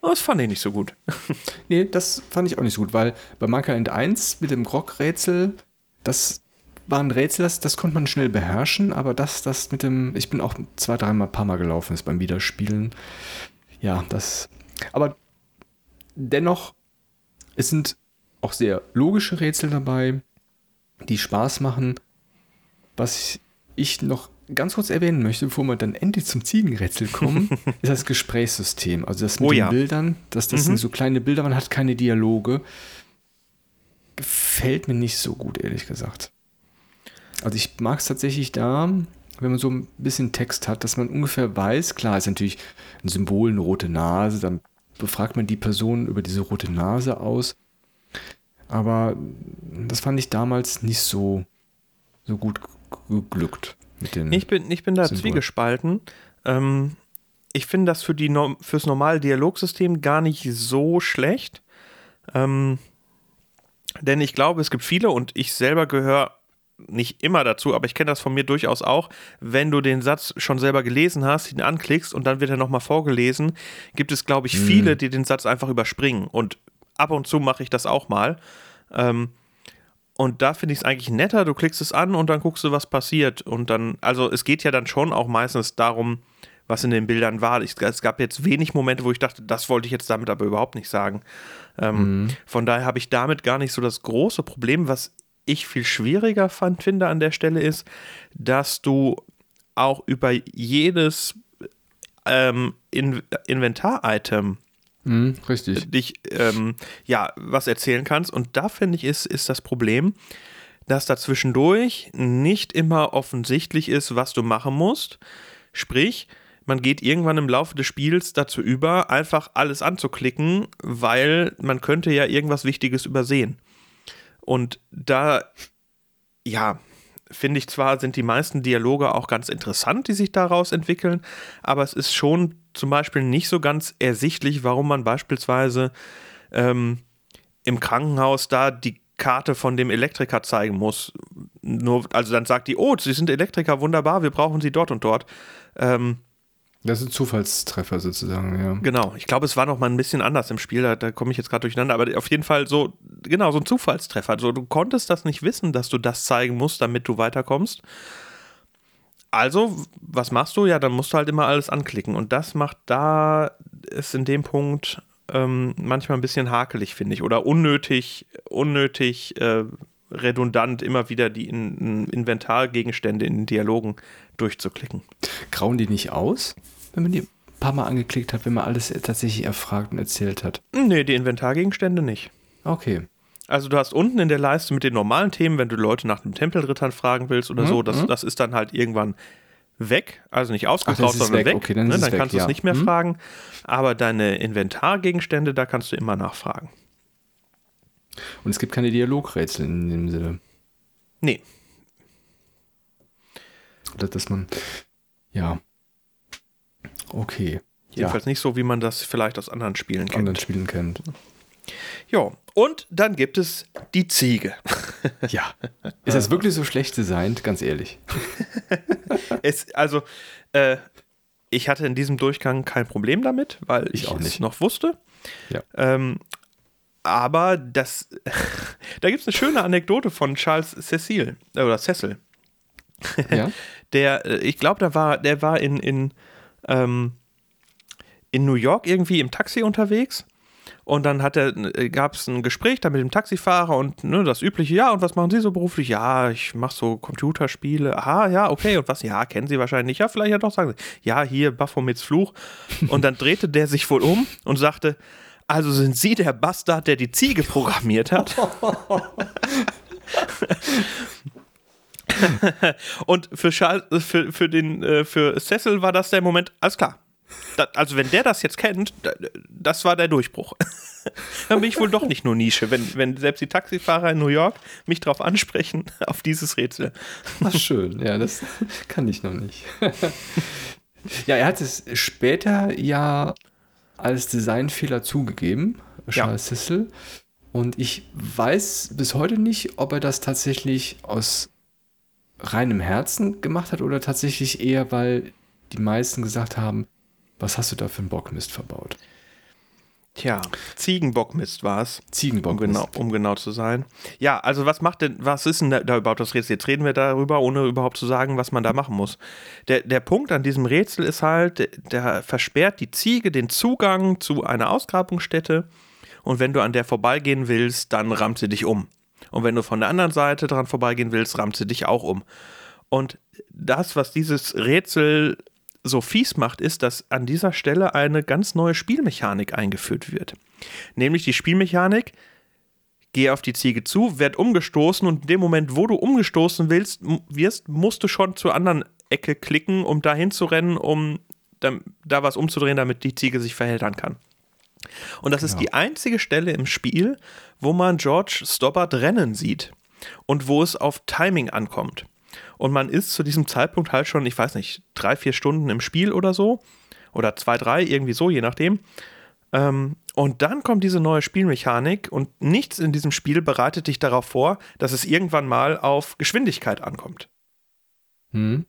Das fand ich nicht so gut. nee, das fand ich auch nicht so gut, weil bei Monkey End 1 mit dem Grog-Rätsel, das war ein Rätsel, das, das konnte man schnell beherrschen, aber das, das mit dem, ich bin auch zwei, dreimal, paar Mal gelaufen ist beim Wiederspielen. Ja, das, aber dennoch, es sind auch sehr logische Rätsel dabei, die Spaß machen. Was ich noch ganz kurz erwähnen möchte, bevor wir dann endlich zum Ziegenrätsel kommen, ist das Gesprächssystem. Also das mit oh, den ja. Bildern, dass das mhm. sind so kleine Bilder, man hat keine Dialoge. Gefällt mir nicht so gut, ehrlich gesagt. Also ich mag es tatsächlich da, wenn man so ein bisschen Text hat, dass man ungefähr weiß, klar ist natürlich ein Symbol, eine rote Nase, dann befragt man die Person über diese rote Nase aus. Aber das fand ich damals nicht so, so gut geglückt. Mit den ich, bin, ich bin da Symbol. zwiegespalten. Ähm, ich finde das für die, fürs normale Dialogsystem gar nicht so schlecht. Ähm, denn ich glaube, es gibt viele und ich selber gehöre nicht immer dazu, aber ich kenne das von mir durchaus auch, wenn du den Satz schon selber gelesen hast, ihn anklickst und dann wird er nochmal vorgelesen, gibt es, glaube ich, viele, mhm. die den Satz einfach überspringen. Und ab und zu mache ich das auch mal. Ähm, und da finde ich es eigentlich netter, du klickst es an und dann guckst du, was passiert. Und dann, also es geht ja dann schon auch meistens darum, was in den Bildern war. Ich, es gab jetzt wenig Momente, wo ich dachte, das wollte ich jetzt damit aber überhaupt nicht sagen. Ähm, mhm. Von daher habe ich damit gar nicht so das große Problem. Was ich viel schwieriger fand, finde an der Stelle ist, dass du auch über jedes ähm, In Inventar-Item mm, richtig. dich ähm, ja was erzählen kannst. Und da finde ich ist, ist das Problem, dass da zwischendurch nicht immer offensichtlich ist, was du machen musst. Sprich, man geht irgendwann im Laufe des Spiels dazu über, einfach alles anzuklicken, weil man könnte ja irgendwas Wichtiges übersehen. Und da, ja, finde ich zwar, sind die meisten Dialoge auch ganz interessant, die sich daraus entwickeln, aber es ist schon zum Beispiel nicht so ganz ersichtlich, warum man beispielsweise ähm, im Krankenhaus da die Karte von dem Elektriker zeigen muss. Nur, also dann sagt die, oh, Sie sind Elektriker, wunderbar, wir brauchen Sie dort und dort. Ähm, das sind Zufallstreffer sozusagen, ja. Genau, ich glaube, es war noch mal ein bisschen anders im Spiel, da, da komme ich jetzt gerade durcheinander, aber auf jeden Fall so, genau, so ein Zufallstreffer. Also, du konntest das nicht wissen, dass du das zeigen musst, damit du weiterkommst. Also, was machst du? Ja, dann musst du halt immer alles anklicken. Und das macht da, ist in dem Punkt ähm, manchmal ein bisschen hakelig, finde ich. Oder unnötig, unnötig äh, redundant, immer wieder die in, in Inventargegenstände in den Dialogen durchzuklicken. Grauen die nicht aus? Wenn man die ein paar Mal angeklickt hat, wenn man alles tatsächlich erfragt und erzählt hat? Nee, die Inventargegenstände nicht. Okay. Also du hast unten in der Leiste mit den normalen Themen, wenn du Leute nach dem Tempelrittern fragen willst oder mhm. so, das, mhm. das ist dann halt irgendwann weg, also nicht ausgegraut, sondern weg. weg. Okay, dann, ne? dann kannst du es nicht mehr mhm. fragen. Aber deine Inventargegenstände, da kannst du immer nachfragen. Und es gibt keine Dialogrätsel in dem Sinne. Nee. Oder dass man, ja, Okay. Jedenfalls ja. nicht so, wie man das vielleicht aus anderen Spielen kennt. Anderen Spielen kennt. Ja, und dann gibt es die Ziege. Ja. Ist das wirklich so schlecht designt? Ganz ehrlich. es, also, äh, ich hatte in diesem Durchgang kein Problem damit, weil ich, ich auch nicht. noch wusste. Ja. Ähm, aber das, da gibt es eine schöne Anekdote von Charles Cecil, äh, oder Cecil. Ja? Der, äh, ich glaube, der war, der war in, in, ähm, in New York irgendwie im Taxi unterwegs und dann äh, gab es ein Gespräch da mit dem Taxifahrer und ne, das übliche, ja, und was machen Sie so beruflich? Ja, ich mache so Computerspiele. Aha, ja, okay. Und was? Ja, kennen Sie wahrscheinlich nicht. Ja, vielleicht ja doch sagen Sie. Ja, hier Baphomets Fluch. Und dann drehte der sich wohl um und sagte, also sind Sie der Bastard, der die Ziege programmiert hat? und für, Charles, für, für, den, äh, für Cecil war das der Moment, alles klar, das, also wenn der das jetzt kennt, das war der Durchbruch. Dann bin ich wohl doch nicht nur Nische, wenn, wenn selbst die Taxifahrer in New York mich darauf ansprechen, auf dieses Rätsel. Ach, schön, ja, das kann ich noch nicht. ja, er hat es später ja als Designfehler zugegeben, Charles ja. Sissel. Und ich weiß bis heute nicht, ob er das tatsächlich aus reinem Herzen gemacht hat oder tatsächlich eher, weil die meisten gesagt haben, was hast du da für einen Bockmist verbaut? Tja, Ziegenbockmist war es. Ziegenbockmist. Um genau, um genau zu sein. Ja, also was macht denn, was ist denn da, da überhaupt das Rätsel? Jetzt reden wir darüber, ohne überhaupt zu sagen, was man da machen muss. Der, der Punkt an diesem Rätsel ist halt, der, der versperrt die Ziege den Zugang zu einer Ausgrabungsstätte und wenn du an der vorbeigehen willst, dann rammt sie dich um. Und wenn du von der anderen Seite dran vorbeigehen willst, rammt sie dich auch um. Und das, was dieses Rätsel so fies macht, ist, dass an dieser Stelle eine ganz neue Spielmechanik eingeführt wird. Nämlich die Spielmechanik, geh auf die Ziege zu, werd umgestoßen und in dem Moment, wo du umgestoßen willst, wirst, musst du schon zur anderen Ecke klicken, um dahin zu rennen, um da, was umzudrehen, damit die Ziege sich verheddern kann. Und das genau. ist die einzige Stelle im Spiel, wo man George Stobbart rennen sieht und wo es auf Timing ankommt und man ist zu diesem Zeitpunkt halt schon, ich weiß nicht, drei, vier Stunden im Spiel oder so. Oder zwei, drei, irgendwie so, je nachdem. Ähm, und dann kommt diese neue Spielmechanik und nichts in diesem Spiel bereitet dich darauf vor, dass es irgendwann mal auf Geschwindigkeit ankommt. Hm.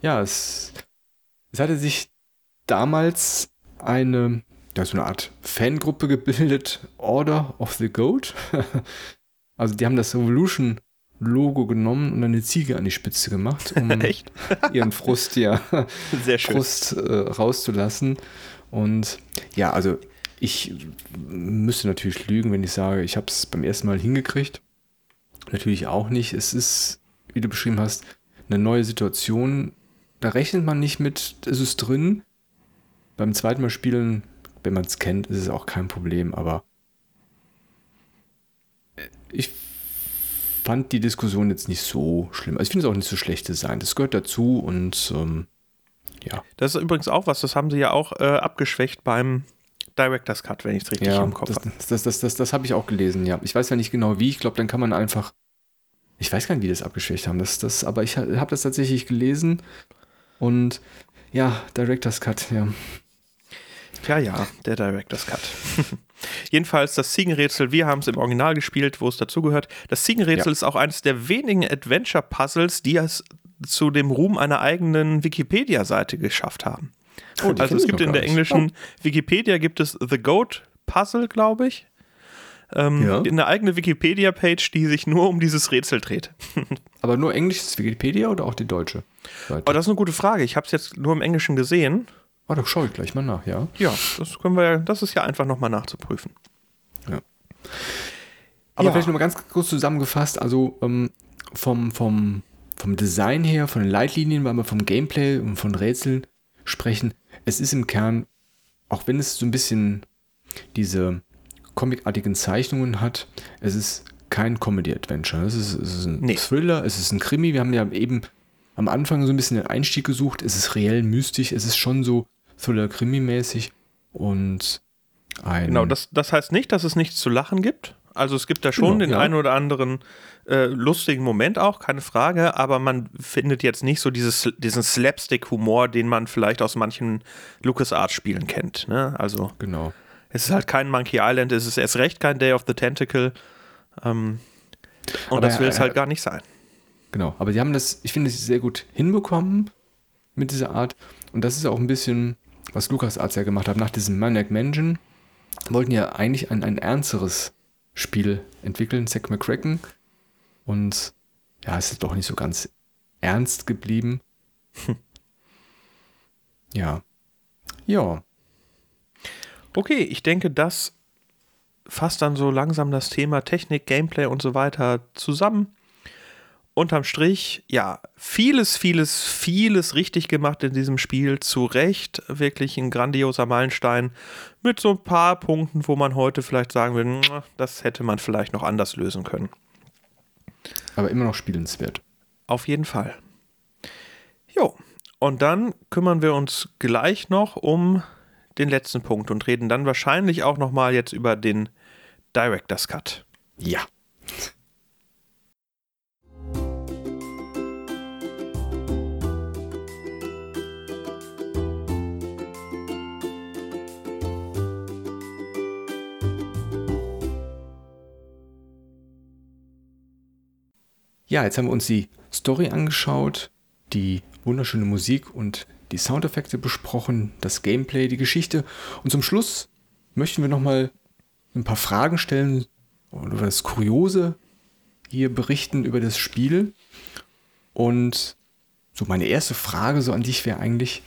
Ja, es, es hatte sich damals eine, ja, so eine Art Fangruppe gebildet, Order of the Goat. also die haben das Evolution Logo genommen und eine Ziege an die Spitze gemacht, um ihren Frust ja Sehr schön. Frust äh, rauszulassen. Und ja, also ich müsste natürlich lügen, wenn ich sage, ich habe es beim ersten Mal hingekriegt. Natürlich auch nicht. Es ist, wie du beschrieben hast, eine neue Situation. Da rechnet man nicht mit, es ist drin. Beim zweiten Mal spielen, wenn man es kennt, ist es auch kein Problem, aber ich fand die Diskussion jetzt nicht so schlimm. Also ich finde es auch nicht so schlecht Design. Das gehört dazu und ähm, ja. Das ist übrigens auch was, das haben sie ja auch äh, abgeschwächt beim Director's Cut, wenn ich es richtig ja, im Kopf habe. Das, das, das, das, das habe ich auch gelesen, ja. Ich weiß ja nicht genau wie. Ich glaube, dann kann man einfach. Ich weiß gar nicht, wie das abgeschwächt haben. Das, das, aber ich habe das tatsächlich gelesen und ja, Director's Cut, ja. Ja, ja, der Director's Cut. Jedenfalls das Ziegenrätsel, wir haben es im Original gespielt, wo es dazugehört. Das Ziegenrätsel ja. ist auch eines der wenigen Adventure-Puzzles, die es zu dem Ruhm einer eigenen Wikipedia-Seite geschafft haben. Oh, also es gibt in der englischen oh. Wikipedia gibt es The Goat Puzzle, glaube ich. Ähm, ja. Eine eigene Wikipedia-Page, die sich nur um dieses Rätsel dreht. Aber nur englisches Wikipedia oder auch die deutsche? Seite? Oh, das ist eine gute Frage. Ich habe es jetzt nur im Englischen gesehen. Ah, doch schaue ich gleich mal nach, ja. Ja, das können wir das ist ja einfach nochmal nachzuprüfen. Ja. Aber ja. vielleicht nochmal ganz kurz zusammengefasst, also ähm, vom, vom, vom Design her, von den Leitlinien, weil wir vom Gameplay und von Rätseln sprechen, es ist im Kern, auch wenn es so ein bisschen diese comicartigen Zeichnungen hat, es ist kein Comedy-Adventure. Es ist, es ist ein nee. Thriller, es ist ein Krimi. Wir haben ja eben am Anfang so ein bisschen den Einstieg gesucht. Es ist reell mystisch, es ist schon so Thriller-Krimi-mäßig und ein. Genau, das, das heißt nicht, dass es nichts zu lachen gibt. Also es gibt da schon genau, den ja. einen oder anderen äh, lustigen Moment auch, keine Frage, aber man findet jetzt nicht so dieses, diesen Slapstick-Humor, den man vielleicht aus manchen LucasArts-Spielen kennt. Ne? Also genau. es ist halt kein Monkey Island, es ist erst recht kein Day of the Tentacle. Ähm, und aber das will es halt gar nicht sein. Genau, aber sie haben das, ich finde, sehr gut hinbekommen mit dieser Art. Und das ist auch ein bisschen, was LucasArts ja gemacht hat. Nach diesem Maniac Mansion wollten ja eigentlich ein, ein ernsteres Spiel entwickeln, Zack McCracken. Und ja, es ist doch nicht so ganz ernst geblieben. ja. Ja. Okay, ich denke, das fasst dann so langsam das Thema Technik, Gameplay und so weiter zusammen unterm Strich, ja, vieles, vieles, vieles richtig gemacht in diesem Spiel. Zu Recht wirklich ein grandioser Meilenstein mit so ein paar Punkten, wo man heute vielleicht sagen würde, das hätte man vielleicht noch anders lösen können. Aber immer noch spielenswert. Auf jeden Fall. Jo, und dann kümmern wir uns gleich noch um den letzten Punkt und reden dann wahrscheinlich auch noch mal jetzt über den Director's Cut. Ja. Ja, jetzt haben wir uns die Story angeschaut, die wunderschöne Musik und die Soundeffekte besprochen, das Gameplay, die Geschichte. Und zum Schluss möchten wir nochmal ein paar Fragen stellen oder das Kuriose hier berichten über das Spiel. Und so meine erste Frage so an dich wäre eigentlich,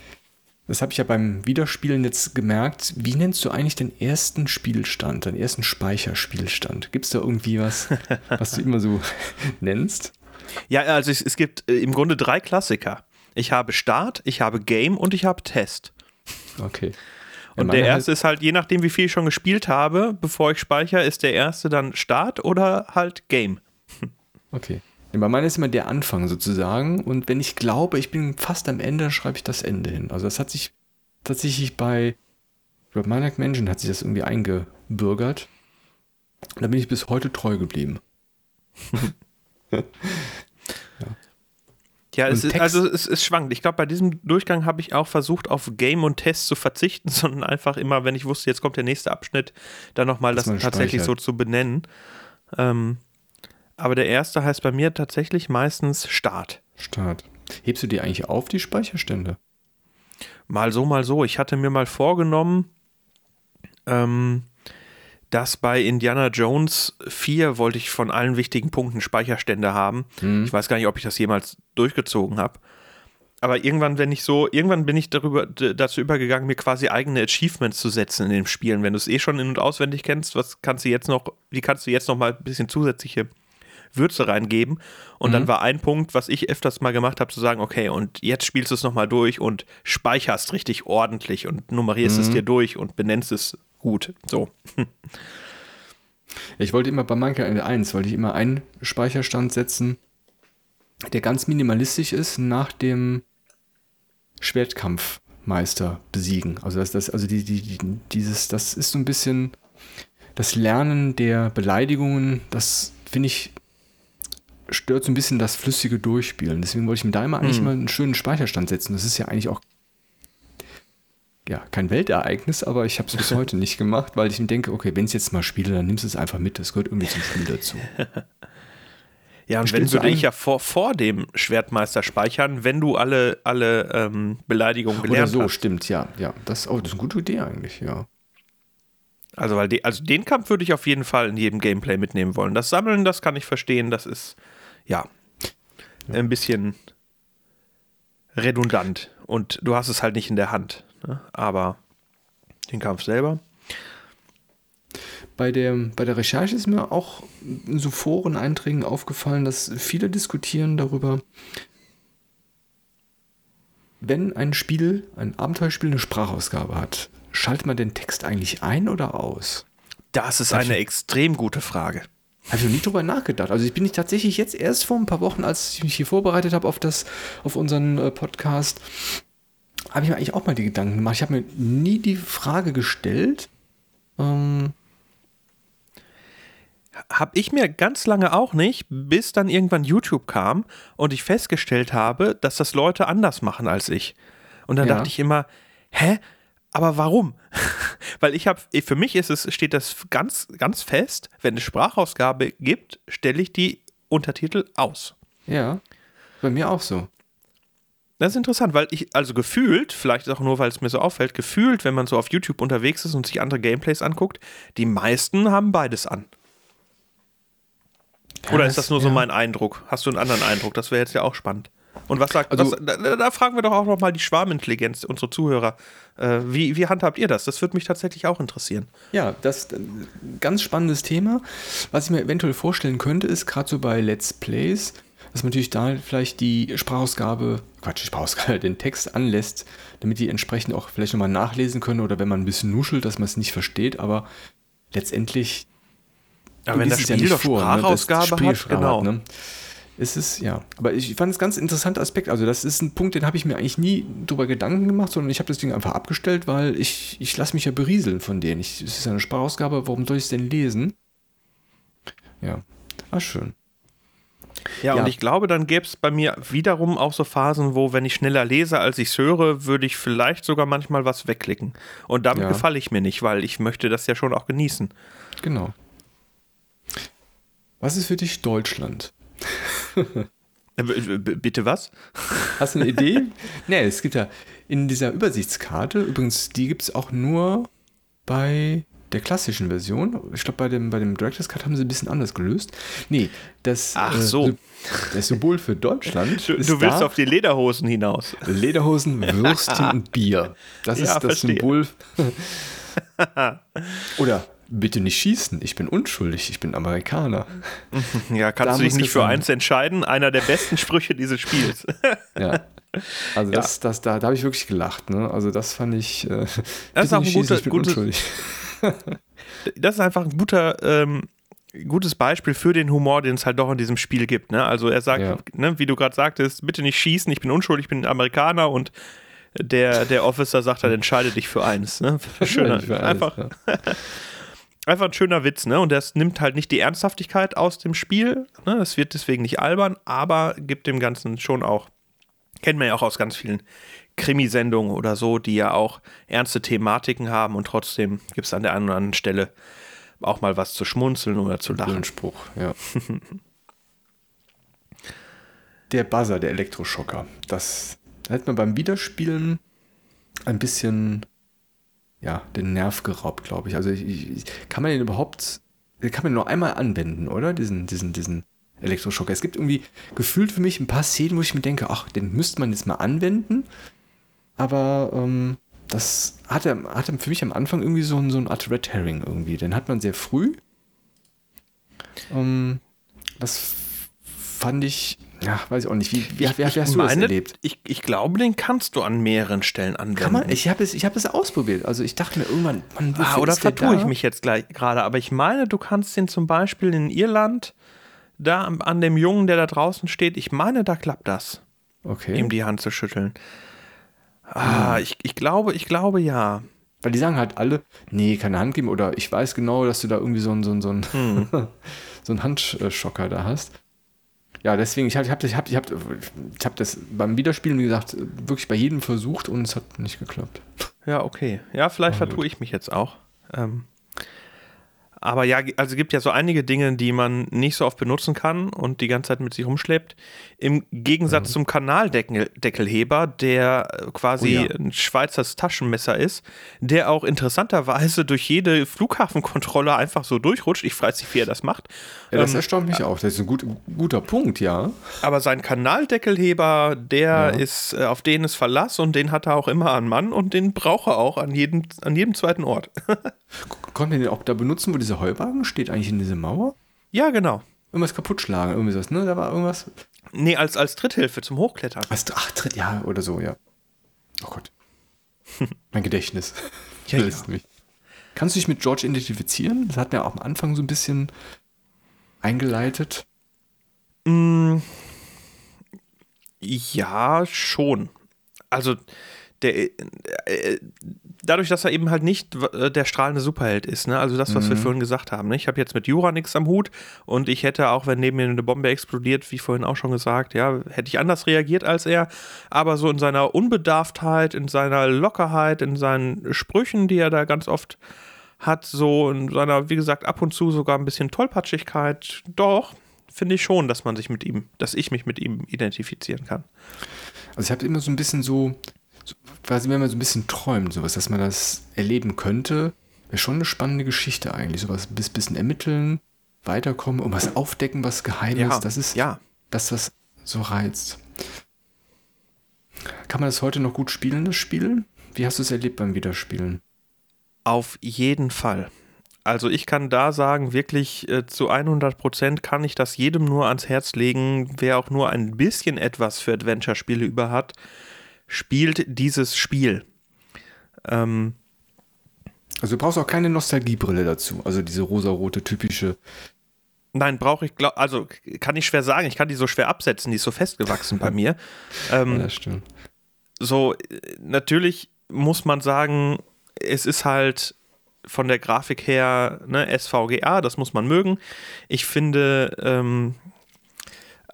das habe ich ja beim Wiederspielen jetzt gemerkt. Wie nennst du eigentlich den ersten Spielstand, den ersten Speicherspielstand? Gibt es da irgendwie was, was du immer so nennst? Ja, also es, es gibt äh, im Grunde drei Klassiker. Ich habe Start, ich habe Game und ich habe Test. Okay. Und der erste halt ist halt, je nachdem, wie viel ich schon gespielt habe, bevor ich speichere, ist der erste dann Start oder halt Game. Okay. Ja, bei meiner ist immer der Anfang sozusagen. Und wenn ich glaube, ich bin fast am Ende, dann schreibe ich das Ende hin. Also das hat sich tatsächlich bei, bei Maniac Mansion hat sich das irgendwie eingebürgert. Und da bin ich bis heute treu geblieben. ja. Ja, es ist, also es, es schwankt. Ich glaube, bei diesem Durchgang habe ich auch versucht, auf Game und Test zu verzichten, sondern einfach immer, wenn ich wusste, jetzt kommt der nächste Abschnitt, dann nochmal das, das tatsächlich so zu benennen. Ähm, aber der erste heißt bei mir tatsächlich meistens Start. Start. Hebst du dir eigentlich auf die Speicherstände? Mal so, mal so. Ich hatte mir mal vorgenommen, ähm, dass bei Indiana Jones 4 wollte ich von allen wichtigen Punkten Speicherstände haben. Mhm. Ich weiß gar nicht, ob ich das jemals durchgezogen habe. Aber irgendwann, wenn ich so, irgendwann bin ich darüber, dazu übergegangen, mir quasi eigene Achievements zu setzen in den Spielen. Wenn du es eh schon in- und auswendig kennst, was kannst du jetzt noch, wie kannst du jetzt noch mal ein bisschen zusätzliche Würze reingeben. Und mhm. dann war ein Punkt, was ich öfters mal gemacht habe, zu sagen, okay, und jetzt spielst du es nochmal durch und speicherst richtig ordentlich und nummerierst mhm. es dir durch und benennst es gut. So. Ich wollte immer bei Monkey Island 1, wollte ich immer einen Speicherstand setzen, der ganz minimalistisch ist, nach dem Schwertkampfmeister besiegen. Also das, das, also die, die, dieses, das ist so ein bisschen das Lernen der Beleidigungen, das finde ich stört so ein bisschen das flüssige Durchspielen. Deswegen wollte ich mir da immer eigentlich hm. mal einen schönen Speicherstand setzen. Das ist ja eigentlich auch ja, kein Weltereignis, aber ich habe es bis heute nicht gemacht, weil ich mir denke, okay, wenn ich es jetzt mal spiele, dann nimmst du es einfach mit. Das gehört irgendwie zum Spiel dazu. ja, und wenn du dich ja vor, vor dem Schwertmeister speichern, wenn du alle, alle ähm, Beleidigungen gelernt Oder so, hast. stimmt, ja. ja. Das, oh, das ist eine gute Idee eigentlich, ja. Also, weil die, also den Kampf würde ich auf jeden Fall in jedem Gameplay mitnehmen wollen. Das Sammeln, das kann ich verstehen, das ist ja, ein bisschen redundant. Und du hast es halt nicht in der Hand. Ne? Aber den Kampf selber. Bei der, bei der Recherche ist mir auch in so Foreneinträgen aufgefallen, dass viele diskutieren darüber, wenn ein Spiel, ein Abenteuerspiel eine Sprachausgabe hat, schaltet man den Text eigentlich ein oder aus? Das ist eine extrem gute Frage. Habe ich noch nie drüber nachgedacht. Also ich bin nicht tatsächlich jetzt erst vor ein paar Wochen, als ich mich hier vorbereitet habe auf das, auf unseren äh, Podcast, habe ich mir eigentlich auch mal die Gedanken gemacht. Ich habe mir nie die Frage gestellt. Ähm, habe ich mir ganz lange auch nicht, bis dann irgendwann YouTube kam und ich festgestellt habe, dass das Leute anders machen als ich. Und dann ja. dachte ich immer, hä? Aber warum? Weil ich habe, für mich ist es, steht das ganz, ganz fest, wenn es Sprachausgabe gibt, stelle ich die Untertitel aus. Ja, bei mir auch so. Das ist interessant, weil ich, also gefühlt, vielleicht auch nur, weil es mir so auffällt, gefühlt, wenn man so auf YouTube unterwegs ist und sich andere Gameplays anguckt, die meisten haben beides an. Ja, Oder ist das nur ja. so mein Eindruck? Hast du einen anderen Eindruck? Das wäre jetzt ja auch spannend. Und was sagt, also, was, da, da, fragen wir doch auch noch mal die Schwarmintelligenz, unsere Zuhörer. Äh, wie, wie handhabt ihr das? Das würde mich tatsächlich auch interessieren. Ja, das ist ein ganz spannendes Thema. Was ich mir eventuell vorstellen könnte, ist gerade so bei Let's Plays, dass man natürlich da vielleicht die Sprachausgabe, Quatsch, die Sprachausgabe, den Text anlässt, damit die entsprechend auch vielleicht nochmal nachlesen können oder wenn man ein bisschen nuschelt, dass man es nicht versteht, aber letztendlich. Aber wenn das Spiel ja doch vor, Sprachausgabe ne? hat, genau. Hat, ne? Ist es, ja. Aber ich fand es ganz interessanter Aspekt. Also, das ist ein Punkt, den habe ich mir eigentlich nie drüber Gedanken gemacht, sondern ich habe das Ding einfach abgestellt, weil ich, ich lasse mich ja berieseln von denen. es ist eine Sprachausgabe, warum soll ich es denn lesen? Ja. Ah, schön. Ja, ja, und ich glaube, dann gäbe es bei mir wiederum auch so Phasen, wo, wenn ich schneller lese, als ich es höre, würde ich vielleicht sogar manchmal was wegklicken. Und damit ja. gefalle ich mir nicht, weil ich möchte das ja schon auch genießen. Genau. Was ist für dich Deutschland? Äh, bitte was? Hast du eine Idee? nee, es gibt ja in dieser Übersichtskarte, übrigens, die gibt es auch nur bei der klassischen Version. Ich glaube, bei dem, bei dem Director's Cut haben sie ein bisschen anders gelöst. Nee, das, Ach so. Äh, das Symbol für Deutschland. Du, du willst da. auf die Lederhosen hinaus. Lederhosen, Würstchen und Bier. Das ja, ist das verstehe. Symbol. Oder bitte nicht schießen, ich bin unschuldig, ich bin Amerikaner. Ja, kannst da du dich nicht für eins entscheiden? Einer der besten Sprüche dieses Spiels. ja. Also ja. das, das, da, da habe ich wirklich gelacht. Ne? Also das fand ich. Äh, das ist auch ein guter, gutes, das ist einfach ein guter, ähm, gutes Beispiel für den Humor, den es halt doch in diesem Spiel gibt. Ne? Also er sagt, ja. ne, wie du gerade sagtest, bitte nicht schießen, ich bin unschuldig, ich bin Amerikaner und der, der Officer sagt dann, entscheide dich für eins. Ne? Schöner, für einfach, ja. Einfach ein schöner Witz, ne? Und das nimmt halt nicht die Ernsthaftigkeit aus dem Spiel. Ne? Es wird deswegen nicht albern, aber gibt dem Ganzen schon auch, kennt man ja auch aus ganz vielen Krimisendungen oder so, die ja auch ernste Thematiken haben und trotzdem gibt es an der einen oder anderen Stelle auch mal was zu schmunzeln oder zu lachen. Spruch, ja. der Buzzer, der Elektroschocker, das hat man beim Wiederspielen ein bisschen ja, den Nerv geraubt, glaube ich. Also ich, ich, kann man den überhaupt, den kann man nur einmal anwenden, oder? Diesen, diesen, diesen Elektroschocker. Es gibt irgendwie gefühlt für mich ein paar Szenen, wo ich mir denke, ach, den müsste man jetzt mal anwenden aber ähm, das hatte, hatte für mich am Anfang irgendwie so, ein, so eine Art Red Herring irgendwie. Den hat man sehr früh. Ähm, das fand ich, ja, weiß ich auch nicht. Wie, wie, wie, wie hast du meine, das erlebt? Ich, ich glaube, den kannst du an mehreren Stellen anwenden. Kann man? Ich habe es, hab es ausprobiert. Also ich dachte mir irgendwann, man, ah, oder vertue ich mich jetzt gleich gerade. Aber ich meine, du kannst den zum Beispiel in Irland da an dem Jungen, der da draußen steht, ich meine, da klappt das. Okay. Ihm die Hand zu schütteln. Ah, ich, ich glaube, ich glaube ja. Weil die sagen halt alle, nee, keine Hand geben oder ich weiß genau, dass du da irgendwie so einen so einen, so einen, hm. so einen Handschocker da hast. Ja, deswegen, ich habe ich hab, ich hab, ich hab, ich hab das beim Wiederspielen, wie gesagt, wirklich bei jedem versucht und es hat nicht geklappt. Ja, okay. Ja, vielleicht vertue ich mich jetzt auch. Ähm, aber ja, also es gibt ja so einige Dinge, die man nicht so oft benutzen kann und die ganze Zeit mit sich rumschleppt. Im Gegensatz mhm. zum Kanaldeckelheber, der äh, quasi oh ja. ein Schweizer Taschenmesser ist, der auch interessanterweise durch jede Flughafenkontrolle einfach so durchrutscht. Ich weiß nicht, wie er das macht. Ja, das ähm, erstaunt mich auch. Das ist ein gut, guter Punkt, ja. Aber sein Kanaldeckelheber, der ja. ist, äh, auf den ist Verlass und den hat er auch immer an Mann und den braucht er auch an jedem, an jedem zweiten Ort. Konnte man den auch da benutzen, wo dieser Heuwagen steht, eigentlich in dieser Mauer? Ja, genau. Irgendwas kaputt schlagen, irgendwie sowas, ne? Da war irgendwas. Nee, als, als Tritthilfe zum Hochklettern. Als, ach, Tritt, ja, oder so, ja. Oh Gott. mein Gedächtnis. ja, ja. mich. Kannst du dich mit George identifizieren? Das hat mir auch am Anfang so ein bisschen eingeleitet. Mm, ja, schon. Also der, äh, dadurch, dass er eben halt nicht äh, der strahlende Superheld ist, ne? also das, was mhm. wir vorhin gesagt haben. Ne? Ich habe jetzt mit Jura nichts am Hut und ich hätte auch, wenn neben mir eine Bombe explodiert, wie vorhin auch schon gesagt, ja, hätte ich anders reagiert als er, aber so in seiner Unbedarftheit, in seiner Lockerheit, in seinen Sprüchen, die er da ganz oft hat, so in seiner, wie gesagt, ab und zu sogar ein bisschen Tollpatschigkeit, doch, finde ich schon, dass man sich mit ihm, dass ich mich mit ihm identifizieren kann. Also ich habe immer so ein bisschen so, so, quasi wenn man so ein bisschen träumt, sowas, dass man das erleben könnte, wäre schon eine spannende Geschichte eigentlich. Sowas ein bisschen ermitteln, weiterkommen und was aufdecken, was geheim ja, ist. Das ist ja. das, was so reizt. Kann man das heute noch gut spielen, das Spiel? Wie hast du es erlebt beim Wiederspielen? Auf jeden Fall. Also ich kann da sagen, wirklich äh, zu 100 Prozent kann ich das jedem nur ans Herz legen, wer auch nur ein bisschen etwas für Adventure-Spiele über hat, spielt dieses Spiel. Ähm, also du brauchst auch keine Nostalgiebrille dazu, also diese rosarote typische. Nein, brauche ich, glaub, also kann ich schwer sagen, ich kann die so schwer absetzen, die ist so festgewachsen bei mir. Ähm, ja, stimmt. So, natürlich muss man sagen, es ist halt von der Grafik her ne, SVGA, das muss man mögen. Ich finde ähm,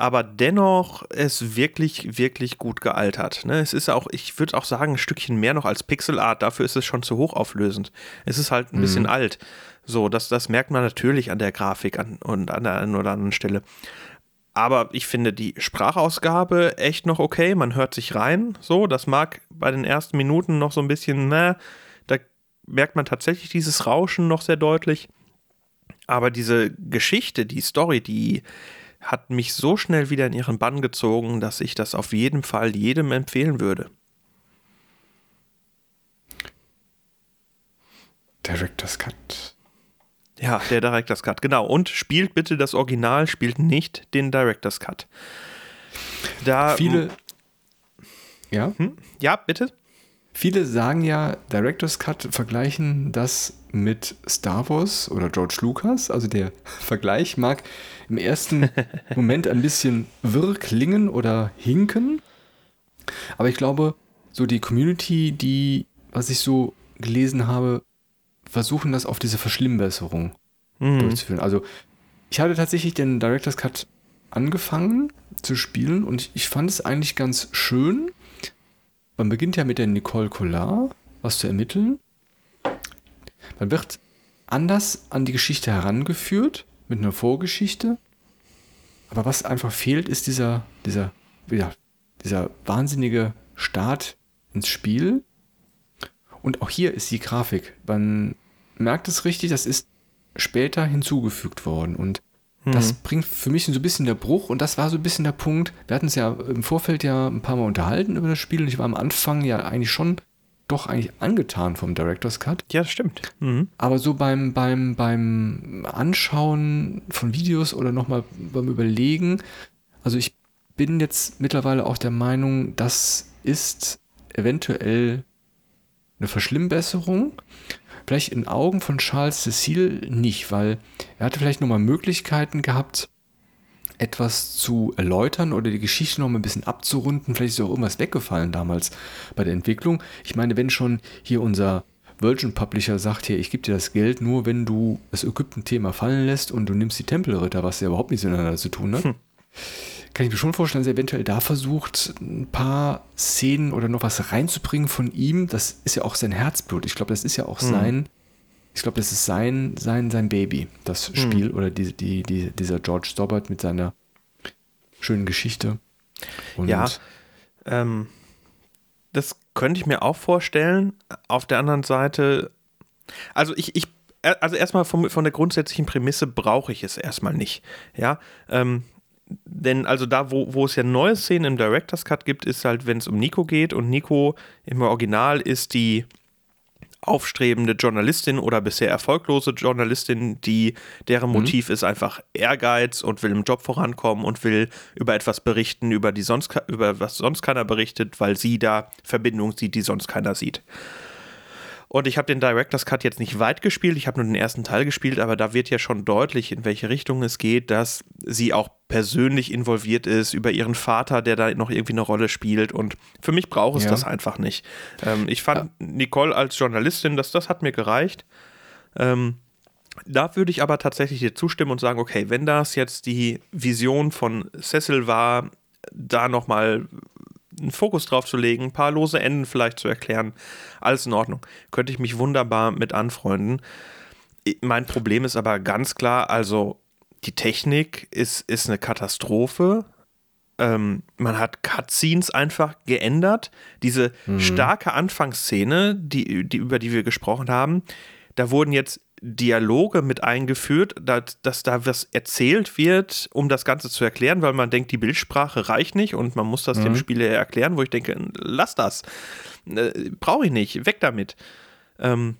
aber dennoch es wirklich, wirklich gut gealtert. Ne? Es ist auch, ich würde auch sagen, ein Stückchen mehr noch als Pixelart, dafür ist es schon zu hochauflösend. Es ist halt ein mhm. bisschen alt. So, das, das merkt man natürlich an der Grafik an, und an der einen oder anderen Stelle. Aber ich finde die Sprachausgabe echt noch okay. Man hört sich rein. So, das mag bei den ersten Minuten noch so ein bisschen, na, merkt man tatsächlich dieses Rauschen noch sehr deutlich. Aber diese Geschichte, die Story, die hat mich so schnell wieder in ihren Bann gezogen, dass ich das auf jeden Fall jedem empfehlen würde. Director's Cut. Ja, der Director's Cut, genau. Und spielt bitte das Original, spielt nicht den Director's Cut. Da. Viele. Ja? Hm? Ja, bitte. Viele sagen ja, Director's Cut vergleichen das mit Star Wars oder George Lucas. Also der Vergleich mag im ersten Moment ein bisschen wirr klingen oder hinken. Aber ich glaube, so die Community, die, was ich so gelesen habe, versuchen das auf diese Verschlimmbesserung mhm. durchzuführen. Also ich hatte tatsächlich den Director's Cut angefangen zu spielen und ich, ich fand es eigentlich ganz schön man beginnt ja mit der Nicole Collard, was zu ermitteln. Man wird anders an die Geschichte herangeführt, mit einer Vorgeschichte. Aber was einfach fehlt, ist dieser, dieser, ja, dieser wahnsinnige Start ins Spiel. Und auch hier ist die Grafik. Man merkt es richtig, das ist später hinzugefügt worden. Und das mhm. bringt für mich so ein bisschen der Bruch und das war so ein bisschen der Punkt. Wir hatten es ja im Vorfeld ja ein paar Mal unterhalten über das Spiel und ich war am Anfang ja eigentlich schon doch eigentlich angetan vom Director's Cut. Ja, das stimmt. Mhm. Aber so beim, beim, beim Anschauen von Videos oder nochmal beim Überlegen, also ich bin jetzt mittlerweile auch der Meinung, das ist eventuell eine Verschlimmbesserung. Vielleicht in Augen von Charles Cecil nicht, weil er hatte vielleicht nochmal Möglichkeiten gehabt, etwas zu erläutern oder die Geschichte noch mal ein bisschen abzurunden. Vielleicht ist auch irgendwas weggefallen damals bei der Entwicklung. Ich meine, wenn schon hier unser Virgin Publisher sagt hier, ich gebe dir das Geld nur, wenn du das Ägypten-Thema fallen lässt und du nimmst die Tempelritter, was ja überhaupt nichts miteinander zu tun hat. Hm kann ich mir schon vorstellen, dass er eventuell da versucht, ein paar Szenen oder noch was reinzubringen von ihm. Das ist ja auch sein Herzblut. Ich glaube, das ist ja auch mhm. sein, ich glaube, das ist sein, sein, sein Baby, das mhm. Spiel oder die, die, die, dieser George Stobbart mit seiner schönen Geschichte. Und ja, ähm, das könnte ich mir auch vorstellen. Auf der anderen Seite, also ich, ich also erstmal von, von der grundsätzlichen Prämisse brauche ich es erstmal nicht. Ja, ähm, denn also da, wo, wo es ja neue Szenen im Director's Cut gibt, ist halt, wenn es um Nico geht und Nico im Original ist die aufstrebende Journalistin oder bisher erfolglose Journalistin, die deren mhm. Motiv ist einfach Ehrgeiz und will im Job vorankommen und will über etwas berichten, über die sonst über was sonst keiner berichtet, weil sie da Verbindungen sieht, die sonst keiner sieht. Und ich habe den Director's Cut jetzt nicht weit gespielt, ich habe nur den ersten Teil gespielt, aber da wird ja schon deutlich, in welche Richtung es geht, dass sie auch persönlich involviert ist, über ihren Vater, der da noch irgendwie eine Rolle spielt. Und für mich braucht es ja. das einfach nicht. Ähm, ich fand ja. Nicole als Journalistin, das, das hat mir gereicht. Ähm, da würde ich aber tatsächlich dir zustimmen und sagen, okay, wenn das jetzt die Vision von Cecil war, da nochmal einen Fokus drauf zu legen, ein paar lose Enden vielleicht zu erklären, alles in Ordnung. Könnte ich mich wunderbar mit anfreunden. Mein Problem ist aber ganz klar, also die Technik ist, ist eine Katastrophe. Ähm, man hat Cutscenes einfach geändert. Diese mhm. starke Anfangsszene, die, die, über die wir gesprochen haben, da wurden jetzt Dialoge mit eingeführt, dass, dass, da was erzählt wird, um das Ganze zu erklären, weil man denkt, die Bildsprache reicht nicht und man muss das mhm. dem Spieler erklären, wo ich denke, lass das. Äh, Brauche ich nicht, weg damit. Ähm,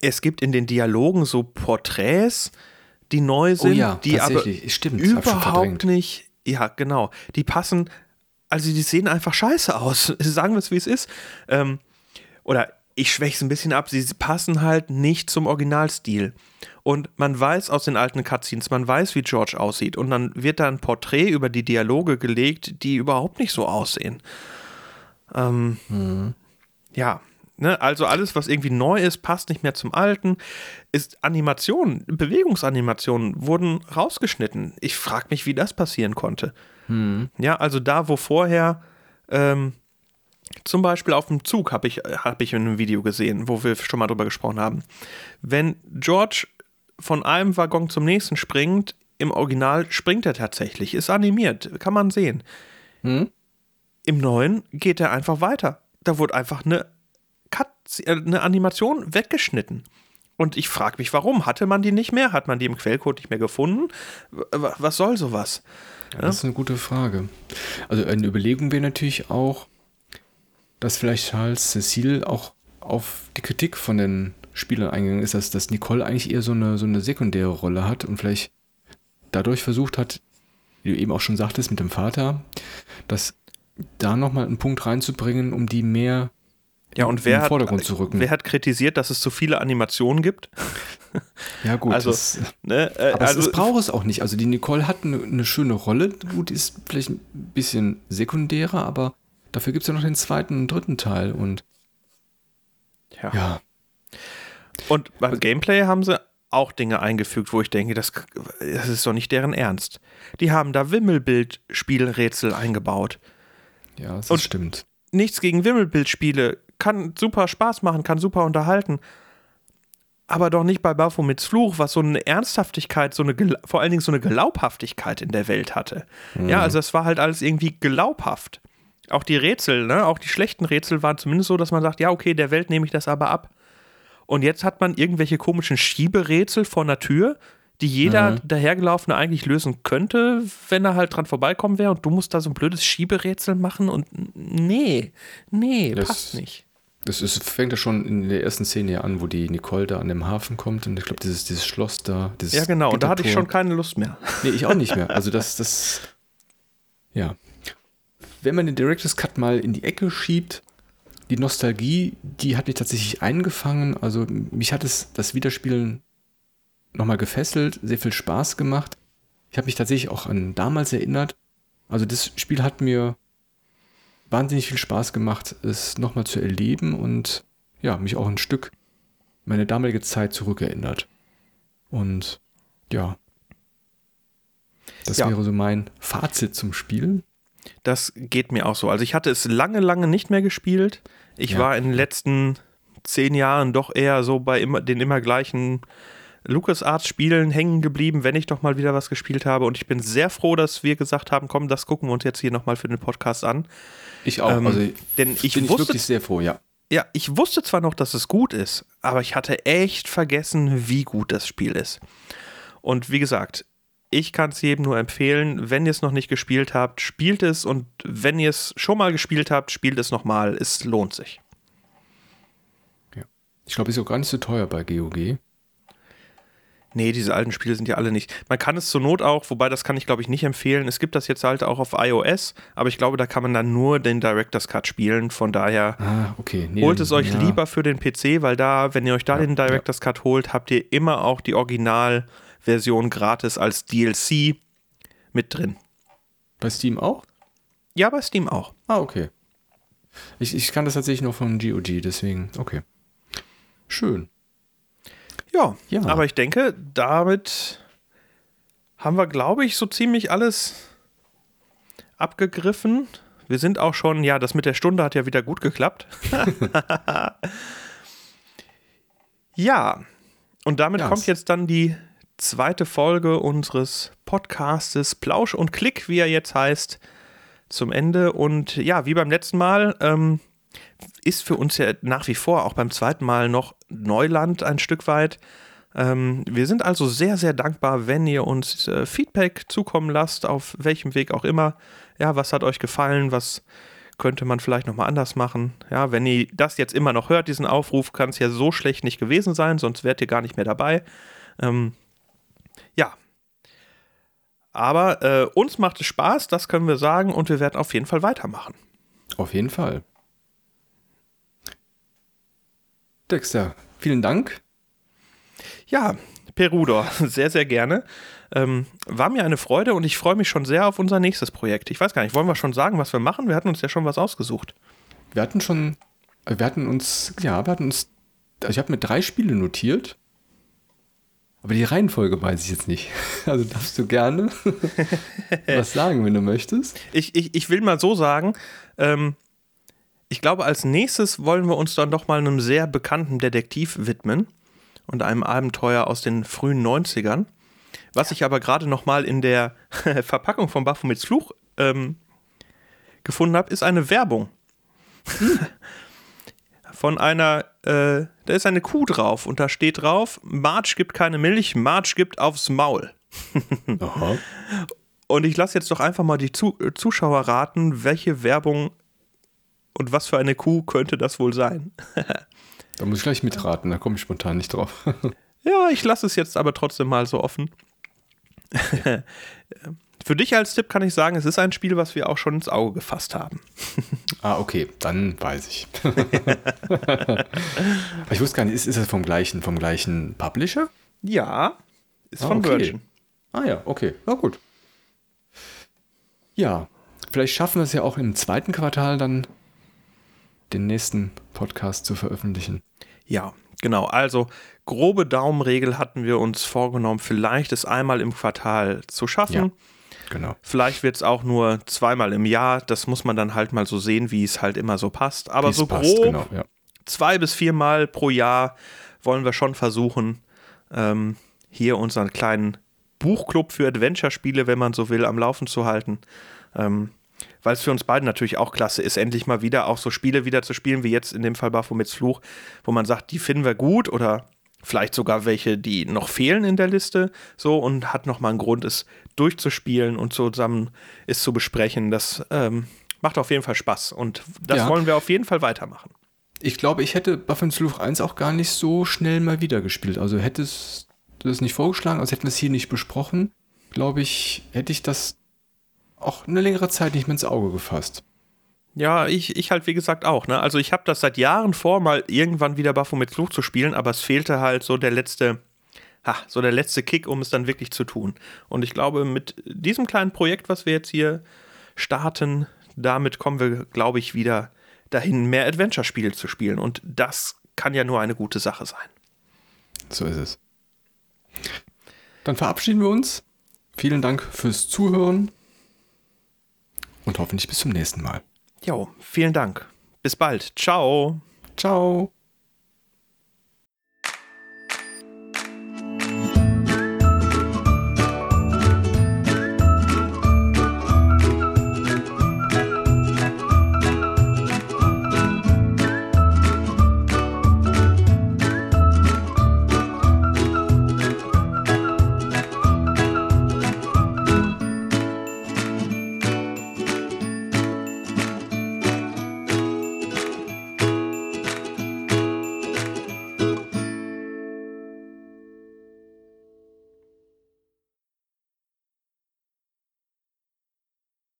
es gibt in den Dialogen so Porträts, die neu oh sind, oh ja, die aber Stimmt, überhaupt nicht, ja genau, die passen, also die sehen einfach scheiße aus, sagen wir es wie es ist. Ähm, oder ich schwäche es ein bisschen ab, sie passen halt nicht zum Originalstil. Und man weiß aus den alten Cutscenes, man weiß, wie George aussieht. Und dann wird da ein Porträt über die Dialoge gelegt, die überhaupt nicht so aussehen. Ähm, mhm. Ja, ne? also alles, was irgendwie neu ist, passt nicht mehr zum Alten. Ist Animationen, Bewegungsanimationen wurden rausgeschnitten. Ich frage mich, wie das passieren konnte. Mhm. Ja, also da, wo vorher ähm, zum Beispiel auf dem Zug habe ich, hab ich in einem Video gesehen, wo wir schon mal drüber gesprochen haben. Wenn George von einem Waggon zum nächsten springt, im Original springt er tatsächlich, ist animiert, kann man sehen. Hm? Im neuen geht er einfach weiter. Da wurde einfach eine, Cut, äh, eine Animation weggeschnitten. Und ich frage mich, warum? Hatte man die nicht mehr? Hat man die im Quellcode nicht mehr gefunden? Was soll sowas? Ja, das ist eine gute Frage. Also eine Überlegung wäre natürlich auch, dass vielleicht Charles Cecil auch auf die Kritik von den Spielern eingegangen ist, dass, dass Nicole eigentlich eher so eine, so eine sekundäre Rolle hat und vielleicht dadurch versucht hat, wie du eben auch schon sagtest, mit dem Vater, dass da nochmal einen Punkt reinzubringen, um die mehr ja, und wer Vordergrund hat, zu rücken. Wer hat kritisiert, dass es zu viele Animationen gibt? Ja, gut. Also, das, ne, äh, aber also, es braucht es auch nicht. Also, die Nicole hat eine, eine schöne Rolle. Gut, ist vielleicht ein bisschen sekundärer, aber Dafür gibt es ja noch den zweiten und dritten Teil und ja. ja. Und beim Gameplay haben sie auch Dinge eingefügt, wo ich denke, das, das ist doch nicht deren Ernst. Die haben da Wimmelbild-Spielrätsel eingebaut. Ja, das und stimmt. Nichts gegen Wimmelbildspiele. Kann super Spaß machen, kann super unterhalten. Aber doch nicht bei Baphomets Fluch, was so eine Ernsthaftigkeit, so eine, vor allen Dingen so eine Glaubhaftigkeit in der Welt hatte. Mhm. Ja, also es war halt alles irgendwie glaubhaft auch die Rätsel, ne, auch die schlechten Rätsel waren zumindest so, dass man sagt, ja, okay, der Welt nehme ich das aber ab. Und jetzt hat man irgendwelche komischen Schieberätsel vor einer Tür, die jeder mhm. dahergelaufene eigentlich lösen könnte, wenn er halt dran vorbeikommen wäre. Und du musst da so ein blödes Schieberätsel machen und nee, nee, das, passt nicht. Das ist, fängt ja schon in der ersten Szene ja an, wo die Nicole da an dem Hafen kommt und ich glaube, dieses, dieses Schloss da. Dieses ja, genau, und da hatte ich schon keine Lust mehr. Nee, ich auch nicht mehr. Also das, das, ja, wenn man den Director's Cut mal in die Ecke schiebt, die Nostalgie, die hat mich tatsächlich eingefangen. Also mich hat es das Wiederspielen nochmal gefesselt, sehr viel Spaß gemacht. Ich habe mich tatsächlich auch an damals erinnert. Also das Spiel hat mir wahnsinnig viel Spaß gemacht, es nochmal zu erleben und ja, mich auch ein Stück meine damalige Zeit zurückerinnert. Und ja, das ja. wäre so mein Fazit zum Spiel. Das geht mir auch so. Also ich hatte es lange, lange nicht mehr gespielt. Ich ja. war in den letzten zehn Jahren doch eher so bei immer, den immer gleichen LucasArts-Spielen hängen geblieben, wenn ich doch mal wieder was gespielt habe. Und ich bin sehr froh, dass wir gesagt haben, komm, das gucken wir uns jetzt hier nochmal für den Podcast an. Ich auch. Ähm, also denn ich bin wusste, wirklich sehr froh, ja. Ja, ich wusste zwar noch, dass es gut ist, aber ich hatte echt vergessen, wie gut das Spiel ist. Und wie gesagt, ich kann es jedem nur empfehlen, wenn ihr es noch nicht gespielt habt, spielt es und wenn ihr es schon mal gespielt habt, spielt es nochmal. Es lohnt sich. Ja. Ich glaube, es ist auch gar nicht so teuer bei GOG. Nee, diese alten Spiele sind ja alle nicht. Man kann es zur Not auch, wobei das kann ich glaube ich nicht empfehlen. Es gibt das jetzt halt auch auf iOS, aber ich glaube, da kann man dann nur den Director's Cut spielen. Von daher ah, okay. nee, holt es euch ja. lieber für den PC, weil da, wenn ihr euch da ja, den Director's ja. Cut holt, habt ihr immer auch die Original- Version gratis als DLC. mit drin. Bei Steam auch? Ja, bei Steam auch. Ah, okay. Ich, ich kann das tatsächlich noch von GOG, deswegen, okay. Schön. Ja, ja, aber ich denke, damit haben wir, glaube ich, so ziemlich alles abgegriffen. Wir sind auch schon, ja, das mit der Stunde hat ja wieder gut geklappt. ja, und damit yes. kommt jetzt dann die zweite Folge unseres Podcastes Plausch und Klick, wie er jetzt heißt, zum Ende. Und ja, wie beim letzten Mal ähm, ist für uns ja nach wie vor auch beim zweiten Mal noch Neuland ein Stück weit. Ähm, wir sind also sehr, sehr dankbar, wenn ihr uns äh, Feedback zukommen lasst, auf welchem Weg auch immer. Ja, was hat euch gefallen? Was könnte man vielleicht nochmal anders machen? Ja, wenn ihr das jetzt immer noch hört, diesen Aufruf, kann es ja so schlecht nicht gewesen sein, sonst wärt ihr gar nicht mehr dabei. Ähm, ja. Aber äh, uns macht es Spaß, das können wir sagen, und wir werden auf jeden Fall weitermachen. Auf jeden Fall. Dexter, vielen Dank ja, Perudo, sehr, sehr gerne. Ähm, war mir eine Freude und ich freue mich schon sehr auf unser nächstes Projekt. Ich weiß gar nicht, wollen wir schon sagen, was wir machen? Wir hatten uns ja schon was ausgesucht. Wir hatten schon, äh, wir hatten uns, ja, wir hatten uns, also ich habe mir drei Spiele notiert, aber die Reihenfolge weiß ich jetzt nicht. Also darfst du gerne was sagen, wenn du möchtest. Ich, ich, ich will mal so sagen, ähm, ich glaube, als nächstes wollen wir uns dann doch mal einem sehr bekannten Detektiv widmen und einem Abenteuer aus den frühen 90ern. Was ich aber gerade noch mal in der Verpackung von Baphomets Fluch ähm, gefunden habe, ist eine Werbung. Von einer, äh, da ist eine Kuh drauf und da steht drauf, Marge gibt keine Milch, Marge gibt aufs Maul. Aha. Und ich lasse jetzt doch einfach mal die Zu Zuschauer raten, welche Werbung und was für eine Kuh könnte das wohl sein. Da muss ich gleich mitraten, da komme ich spontan nicht drauf. ja, ich lasse es jetzt aber trotzdem mal so offen. Für dich als Tipp kann ich sagen, es ist ein Spiel, was wir auch schon ins Auge gefasst haben. ah, okay, dann weiß ich. ich wusste gar nicht, ist, ist das vom gleichen, vom gleichen Publisher? Ja, ist ah, von okay. Virgin. Ah ja, okay, na gut. Ja, vielleicht schaffen wir es ja auch im zweiten Quartal dann den nächsten Podcast zu veröffentlichen. Ja, genau. Also grobe Daumenregel hatten wir uns vorgenommen, vielleicht es einmal im Quartal zu schaffen. Ja, genau. Vielleicht wird es auch nur zweimal im Jahr. Das muss man dann halt mal so sehen, wie es halt immer so passt. Aber Wie's so passt, grob genau, ja. zwei bis viermal pro Jahr wollen wir schon versuchen, ähm, hier unseren kleinen Buchclub für Adventure-Spiele, wenn man so will, am Laufen zu halten. Ähm, weil es für uns beiden natürlich auch klasse ist, endlich mal wieder auch so Spiele wieder zu spielen, wie jetzt in dem Fall Baphomets Fluch, wo man sagt, die finden wir gut oder vielleicht sogar welche, die noch fehlen in der Liste, so und hat nochmal einen Grund, es durchzuspielen und zusammen es zu besprechen. Das ähm, macht auf jeden Fall Spaß und das ja. wollen wir auf jeden Fall weitermachen. Ich glaube, ich hätte Baphomets Fluch 1 auch gar nicht so schnell mal wieder gespielt. Also hätte es das nicht vorgeschlagen, also hätten wir es hier nicht besprochen, glaube ich, hätte ich das auch eine längere Zeit nicht mehr ins Auge gefasst. Ja, ich, ich halt wie gesagt auch. Ne? Also ich habe das seit Jahren vor, mal irgendwann wieder Baphomet Fluch zu spielen, aber es fehlte halt so der letzte, ha, so der letzte Kick, um es dann wirklich zu tun. Und ich glaube, mit diesem kleinen Projekt, was wir jetzt hier starten, damit kommen wir, glaube ich, wieder dahin, mehr Adventure-Spiele zu spielen. Und das kann ja nur eine gute Sache sein. So ist es. Dann verabschieden wir uns. Vielen Dank fürs Zuhören und hoffentlich bis zum nächsten Mal. Jo, vielen Dank. Bis bald. Ciao. Ciao.